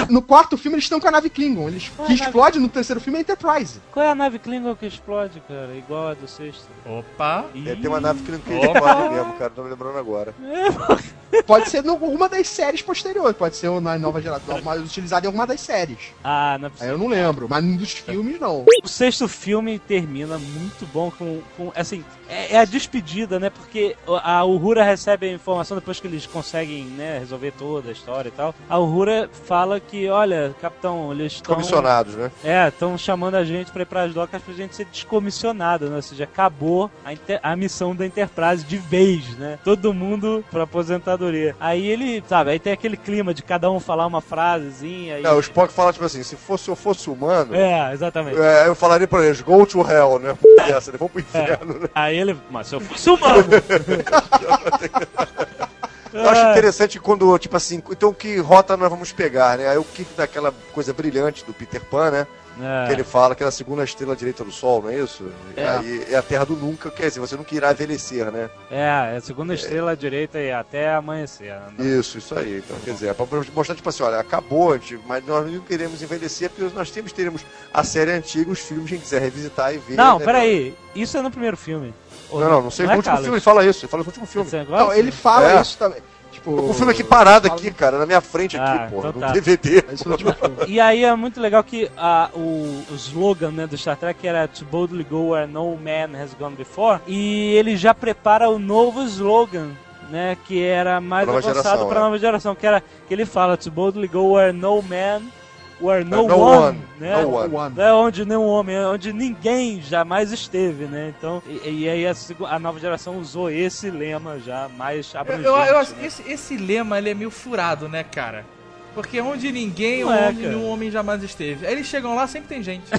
No quarto filme eles estão com a nave Klingon. Eles, Qual é que a nave? explode no terceiro filme é a Enterprise. Qual é a nave Klingon que explode, cara? Igual a do sexto. Opa. É, tem uma nave que tem Opa. explode mesmo, cara. Não me lembrando agora. *laughs* Pode ser numa das séries posteriores. Pode ser na nova geração. Mas utilizado em alguma das séries. Ah, não é Aí eu não lembro. Mas nos filmes não. O sexto filme termina muito bom com, com assim, é, é a despedida, né? Porque a Uhura recebe a informação depois que eles conseguem, né, resolver toda a história e tal. A Uhura fala que, olha, capitão, eles estão Comissionados, né? é, estão chamando a gente pra ir pras docas pra gente ser descomissionado, né? Ou seja, acabou a, inter- a missão da Enterprise de vez, né? Todo mundo pra aposentadoria. Aí ele, sabe, aí tem aquele clima de cada um falar uma frasezinha. E... Não, o Spock fala, tipo assim, se fosse, eu fosse humano, É, exatamente. é, eu falaria pra eles, go to hell, né? Essa, né? Vamos pro inferno, né? Aí ele, mas se eu fosse humano. *laughs* *laughs* Eu acho Ah, interessante quando, tipo assim, então que rota nós vamos pegar, né? Aí o que daquela coisa brilhante do Peter Pan, né? é. Que ele fala que é a segunda estrela direita do Sol, não é isso? É. Aí é a terra do nunca, quer dizer, você nunca irá envelhecer, né? É, é a segunda estrela à direita e até amanhecer. né? Isso, isso aí. Então, quer dizer, é pra mostrar, tipo assim, olha, acabou, mas nós não queremos envelhecer porque nós temos, teremos a série antiga, os filmes, quem quiser revisitar e ver. Não, né? peraí. Isso é no primeiro filme. Ou Não, não, não sei. é, no último filme ele fala isso, ele fala no último filme. Não, ele fala É. isso também. Tipo, O filme aqui parado aqui, cara, na minha frente Ah, aqui, pô, então no tá. DVD. Esse foi o último filme. E aí é muito legal que a, o, o slogan né, do Star Trek era To boldly go where no man has gone before. E ele já prepara o novo slogan, né? Que era mais avançado para a é. nova geração. Que era que ele fala To boldly go where no man, where no, no one. one, né? no one. É onde nenhum homem, é onde ninguém jamais esteve, né? Então, e, e aí a, a nova geração usou esse lema já mais Eu, abrangente. eu, eu acho né? que esse, esse lema ele é meio furado, né, cara? Porque onde ninguém, é, cara. nenhum homem jamais esteve. Aí eles chegam lá, sempre tem gente. *laughs*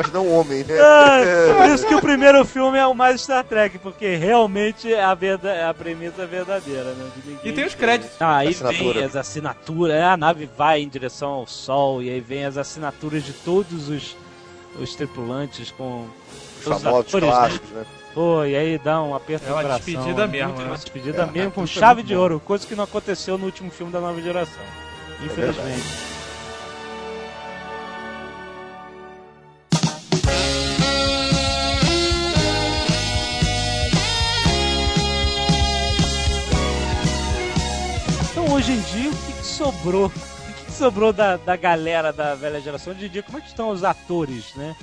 Mas não homem, né? Ah, por isso que o primeiro filme é o mais Star Trek, porque realmente é a, verda, é a premissa verdadeira, né? De ninguém E tem os créditos. Ah, aí Assinatura. vem as assinaturas, né? a nave vai em direção ao sol, e aí vem as assinaturas de todos os, os tripulantes com Os todos os famosos atores, né? clássicos, né? Pô, e aí dá um aperto É no uma coração. despedida né? mesmo, Muito- né? Uma despedida É, mesmo com aquilo foi chave de ouro, coisa que não aconteceu no último filme da nova geração. Infelizmente. Então hoje em dia, o que, que sobrou? O que, que sobrou da, da galera da velha geração? Hoje em dia, como é que estão os atores, né?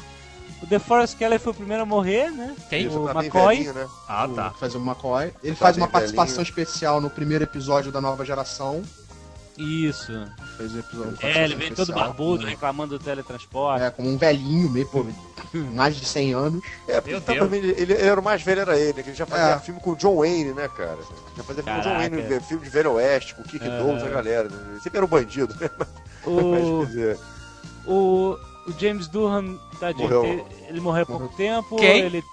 O DeForest Kelly foi o primeiro a morrer, né? Quem? O tá McCoy. velhinho, né? Ah, tá. que faz o McCoy. Ele Tá faz uma participação velhinho. especial no primeiro episódio da nova geração. Isso. Fez o episódio. É, ele vem todo barbudo, reclamando do teletransporte. É, como um velhinho, meio, pô, mais de 100 anos. É, porque tava ele, ele era o mais velho, era ele, né? Que ele já fazia É. filme com o John Wayne, né, cara? Já fazia filme com o John. Wayne, filme de Velho Oeste, com o Kick É. Douglas, a galera. né? Ele sempre era um bandido, né? *laughs* Mas, O, quer dizer, o, o James Durham, tadinho, Morreu. ele, ele morreu há pouco tempo. Quem? Ele,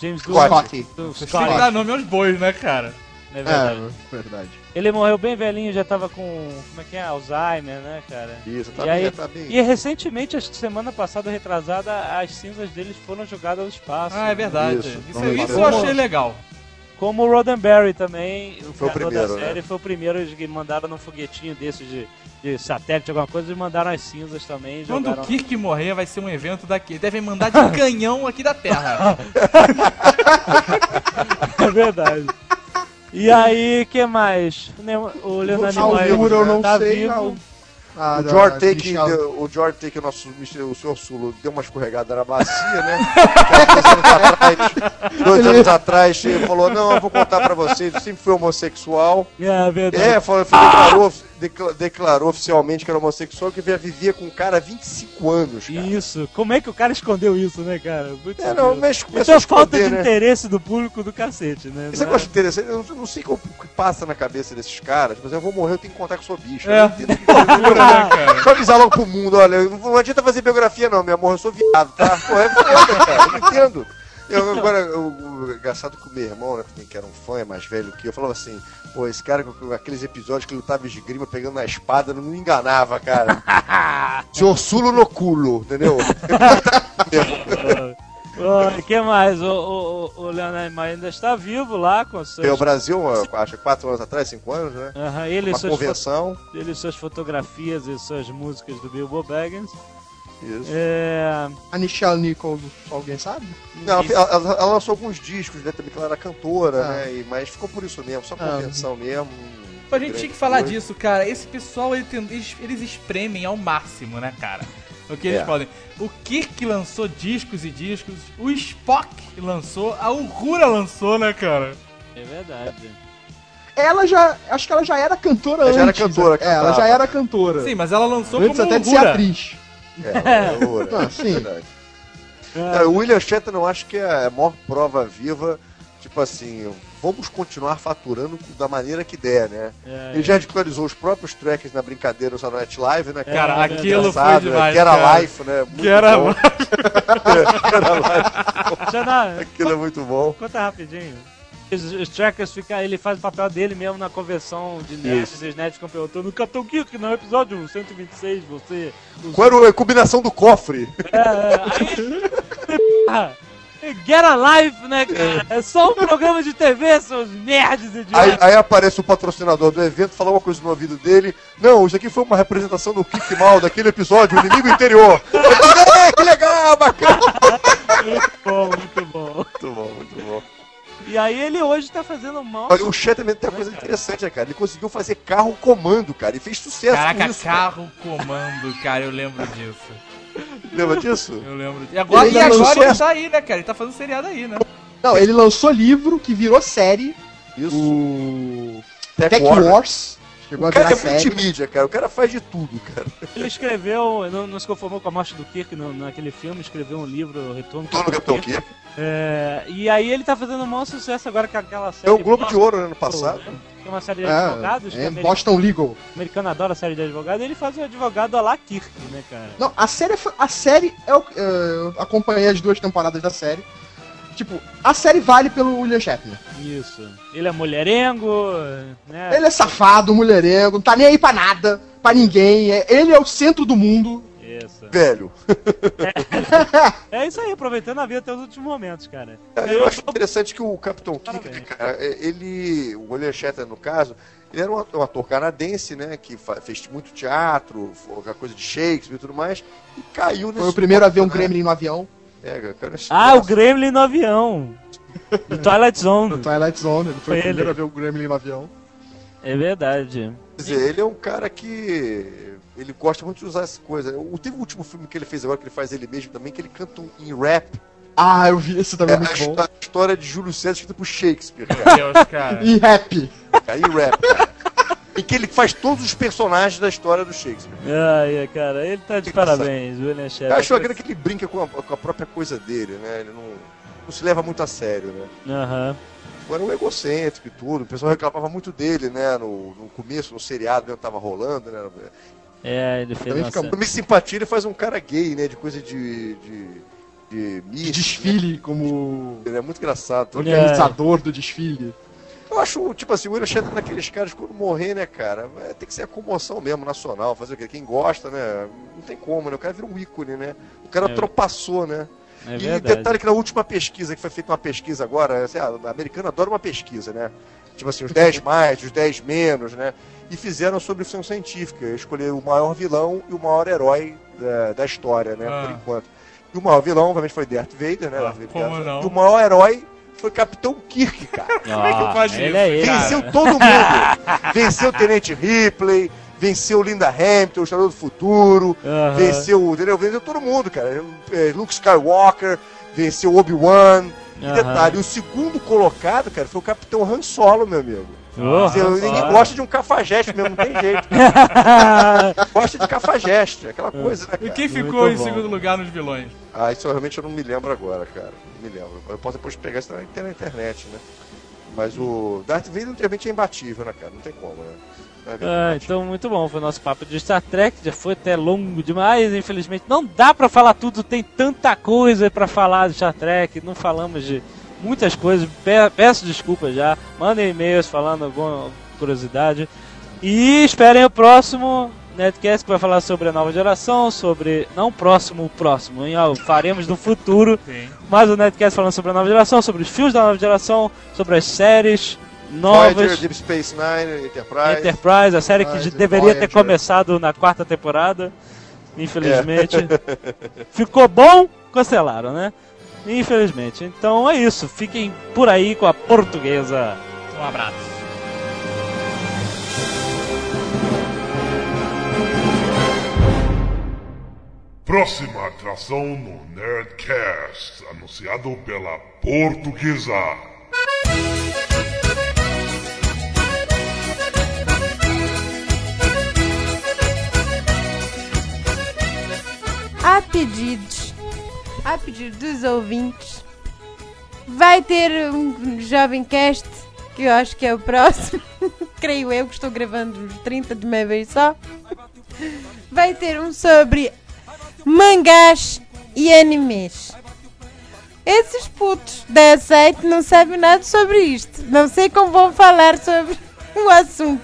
James Durham. Scotty. do Tem que dar nome aos bois, né, cara? é verdade. É, verdade. Ele morreu bem velhinho, já tava com. Como é que é? Alzheimer, né, cara? isso, tá E bem, aí- tá bem. E recentemente, acho que semana passada, retrasada, as cinzas deles foram jogadas ao espaço. Ah, é verdade. Isso. Isso, isso eu achei legal. Como o Roddenberry também, o Foi o criador primeiro, da série, foi o primeiro que mandaram num foguetinho desses de, de satélite, alguma coisa, e mandaram as cinzas também. Quando jogaram... o Kirk morrer, vai ser um evento daqui. Devem mandar de *laughs* canhão aqui da Terra. *laughs* É verdade. E aí, que mais? O Leonardo Nimoy eu não tá sei. vivo. a- a O George Take, Michelle. deu- o George Take, o nosso o senhor Sulo, deu uma escorregada na bacia, né? Dois anos atrás, dois anos atrás, ele falou: Não, eu vou contar pra vocês, eu sempre fui homossexual. É verdade. É, falou, declarou, decla- declarou oficialmente que era homossexual, que vivia- com um cara há 25 anos. Cara. Isso. Como é que o cara escondeu isso, né, cara? Muito É, não, mas Então falta de né? interesse do público do cacete, né? Esse é- negócio interessante, eu não- sei o que passa na cabeça desses caras, mas eu vou morrer, eu tenho que contar que sou bicho. É. Não entendo. Só *laughs* avisar logo pro mundo, olha, não adianta fazer biografia não, meu amor, eu sou viado, tá? Pô, é foda, cara, eu não entendo. Eu, agora, o, o engraçado que o meu irmão, né, que era um fã, é mais velho que eu, falava assim, pô, esse cara com aqueles episódios que lutava de esgrima pegando na espada, não me enganava, cara. *laughs* Senhor Sulo no culo, entendeu? *laughs* O que mais? O, o, o Leonardo ainda está vivo lá com seus... Brasil, eu acho, quatro anos atrás, cinco anos, né? Aham, ele, Uma convenção. ele e suas fotografias e suas músicas do Bilbo Baggins. Isso. É... A Nichelle Nichols, alguém sabe? Não, ela, ela- ela lançou alguns discos, né? Também que ela era cantora, Ah. né? e- mas ficou por isso mesmo, só Ah. convenção mesmo. A gente tinha que falar disso, cara. Esse pessoal, ele tem- eles, eles espremem ao máximo, né, cara? O que eles É. podem. O Kirk lançou discos e discos. O Spock lançou. A Uhura lançou, né, cara? É verdade. Ela já. Acho que ela já era cantora Ela já era antes. cantora, É, ela cantava. já era cantora. Sim, mas ela lançou antes como até de ser atriz. É, é ouro, Ah, é sim. verdade. É, o William Shatner eu acho que é a maior prova viva, tipo assim, vamos continuar faturando da maneira que der, né? É, Ele já ridicularizou os próprios tracks na brincadeira Saturday Night Live, né? Cara, É, aquilo foi né? demais. Que era cara. life, né? Muito Que era bom. *laughs* *laughs* que era life. Já dá- Aquilo é muito bom. Conta rapidinho. Os, os trackers ficam, ele faz o papel dele mesmo na convenção de nerds, os nerds ficam perguntando, Capitão Kirk, no episódio 126, você... usou-" Qual era a combinação do cofre? É, é, aí... *laughs* Ah, Get a life, né, cara? É só um programa de TV, seus nerds idiotas. Aí, aí aparece o patrocinador do evento, fala uma coisa no ouvido dele. Não, isso aqui foi uma representação do Kick Mal, daquele episódio, o inimigo interior. *laughs* É, que legal, bacana. Muito bom, muito bom. Muito bom, muito bom. E aí ele hoje tá fazendo mal. Olha, o Chet também tem uma coisa interessante, né, cara? Ele conseguiu fazer carro comando, cara, e fez sucesso Caraca, com isso. cara. carro comando, cara, eu lembro disso. Lembra disso? Eu lembro disso. E agora, Ele e agora lançou- ele tá aí, né, cara? Ele tá fazendo seriado aí, né? Não, ele lançou livro que virou série. Isso. O. Tech Tech War. Wars. Chegou O a cara é série. multimídia, cara. O cara faz de tudo, cara. Ele escreveu, não, não se conformou com a morte do Kirk no, naquele filme, escreveu um livro, Retorno do Capitão Kirk. Kirk. É, e aí ele tá fazendo um maior sucesso agora com aquela série. É o Globo de Ouro, né, no passado. Que é uma série de advogados, que É, é Boston Legal. o americano adora a série de advogados, e ele faz o advogado a lá Kirk, né, cara? Não, a série. A série é o. é, eu acompanhei as duas temporadas da série. Tipo, a série vale pelo William Shatner. Isso. Ele é mulherengo, né? Ele é safado, mulherengo, não tá nem aí pra nada, pra ninguém. é- ele é o centro do mundo. Isso. Velho. É *laughs* isso aí, aproveitando a vida até os últimos momentos, cara. Eu acho interessante que o Capitão Kirk, Parabéns. cara, é, ele, o William Shatner, no caso, ele era um ator, canadense, né, que fez muito teatro, coisa de Shakespeare e tudo mais, e caiu nesse... Foi o primeiro a ver um né? Gremlin no avião. É, cara, Ah, o Gremlin no avião. Do Twilight Zone. No Twilight Zone. Ele foi, Foi o primeiro ele. a ver o Gremlin no avião. É verdade. Quer dizer, ele é um cara que... Ele gosta muito de usar essa coisa. O, teve o último filme que ele fez agora, que ele faz ele mesmo também, que ele canta um, em rap. Ah, eu vi esse É, também, a, muito bom. histó- a história de Júlio César escrita por Shakespeare, cara. Deus, *laughs* cara. E rap. Em rap, cara. Em que ele faz todos os personagens da história do Shakespeare. Ai, cara, ele tá de parabéns, William Eu Shatner. acho que ele brinca com a, com a própria coisa dele, né? Ele não, não se leva muito a sério, né? Aham. Era um egocêntrico e tudo. O pessoal reclamava muito dele, né? No, no começo, no seriado mesmo tava rolando, né? É, ele fez Também fica Miss Simpatia ele faz um cara gay, né? De coisa de. de, de De desfile como Né? É muito engraçado. organizador do desfile. Eu acho, tipo assim, o William Shatner naqueles caras, quando morrer, né, cara? é, Tem que ser a comoção mesmo, nacional. Fazer o quê? Quem gosta, né? Não tem como, né? O cara vira um ícone, né? O cara É. né? É e verdade. detalhe que na última pesquisa, que foi feita uma pesquisa agora, assim, a americana adora uma pesquisa, né? Tipo assim, os *laughs* 10 mais, os 10 menos, né? E fizeram sobre ficção científica. Escolheram o maior vilão e o maior herói da, da história, né? Ah. Por enquanto. E o maior vilão, obviamente, foi Darth Vader, né? Ah, Darth Vader. como não? E o maior herói foi Capitão Kirk, cara. Como é que pode ele isso, é ele. cara? Venceu todo mundo. Venceu o Tenente Ripley, venceu Linda Hamilton, o Estador do Futuro, venceu, entendeu? Venceu todo mundo, cara. É, Luke Skywalker, venceu Obi-Wan. E detalhe, o segundo colocado, cara, foi o Capitão Han Solo, meu amigo. Oh, dizer, ninguém Solo. gosta de um cafajeste mesmo, não tem jeito. *laughs* gosta de cafajeste, aquela coisa, né, E cara? quem ficou Muito em bom. segundo lugar nos vilões? Ah, isso realmente eu não me lembro agora, cara. Não me lembro. Eu posso depois pegar isso na na internet, né? Mas o Darth Vader realmente é imbatível, né, cara? Não tem como, né? É Ah, então, muito bom. Foi o nosso papo de Star Trek. Já foi até longo demais, infelizmente. Não dá pra falar tudo, tem tanta coisa pra falar de Star Trek. Não falamos de muitas coisas. Pe- Peço desculpas já. Mandem e-mails falando alguma curiosidade. E esperem o próximo Netcast que vai falar sobre a nova geração. Sobre. Não o próximo, o próximo. hein? Faremos no futuro. Sim. Mais um Netcast falando sobre a nova geração, sobre os filmes da nova geração, sobre as séries novas. Voyager, Deep Space Nine, Enterprise. Enterprise, a série que Enterprise, deveria ter Voyager. começado na quarta temporada. Infelizmente. *laughs* Ficou bom, cancelaram, né? Infelizmente. Então é isso. Fiquem por aí com a portuguesa. Um abraço. Próxima atração no Nerdcast, anunciado pela Portuguesa. a pedidos, a pedido dos ouvintes, vai ter um jovem cast, que eu acho que é o próximo, *laughs* creio eu que estou gravando uns 30 de uma vez só. Vai ter um sobre mangás e animes. Esses putos da site não sabem nada sobre isto. Não sei como vão falar sobre *laughs* o assunto.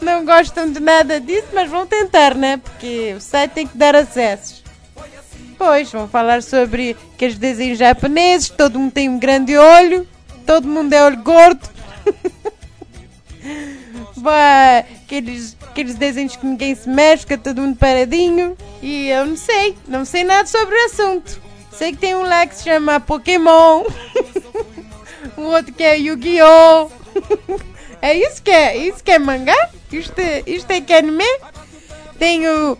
Não gostam de nada disso, mas vão tentar, né? Porque o site tem que dar acessos. Pois, vão falar sobre aqueles desenhos japoneses, todo mundo tem um grande olho, todo mundo é olho gordo. *laughs* *laughs* Aqueles, aqueles desenhos que ninguém se mexe, fica todo mundo paradinho. E eu não sei, não sei nada sobre o assunto. Sei que tem um lá que se chama Pokémon, *laughs* o outro que é Yu-Gi-Oh! *laughs* É isso que é? Isso que é mangá? Isto, é- isto é que é anime? Tem o,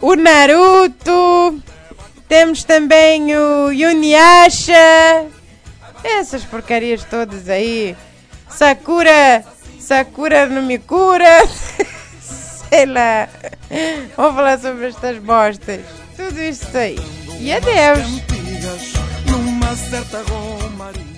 o Naruto. Temos também o Yuniasha. Essas porcarias todas aí. Sakura. Sakura no Mikura. *laughs* Sei lá. Vamos falar sobre estas bostas. Tudo isso aí. E adeus. numa certa ronda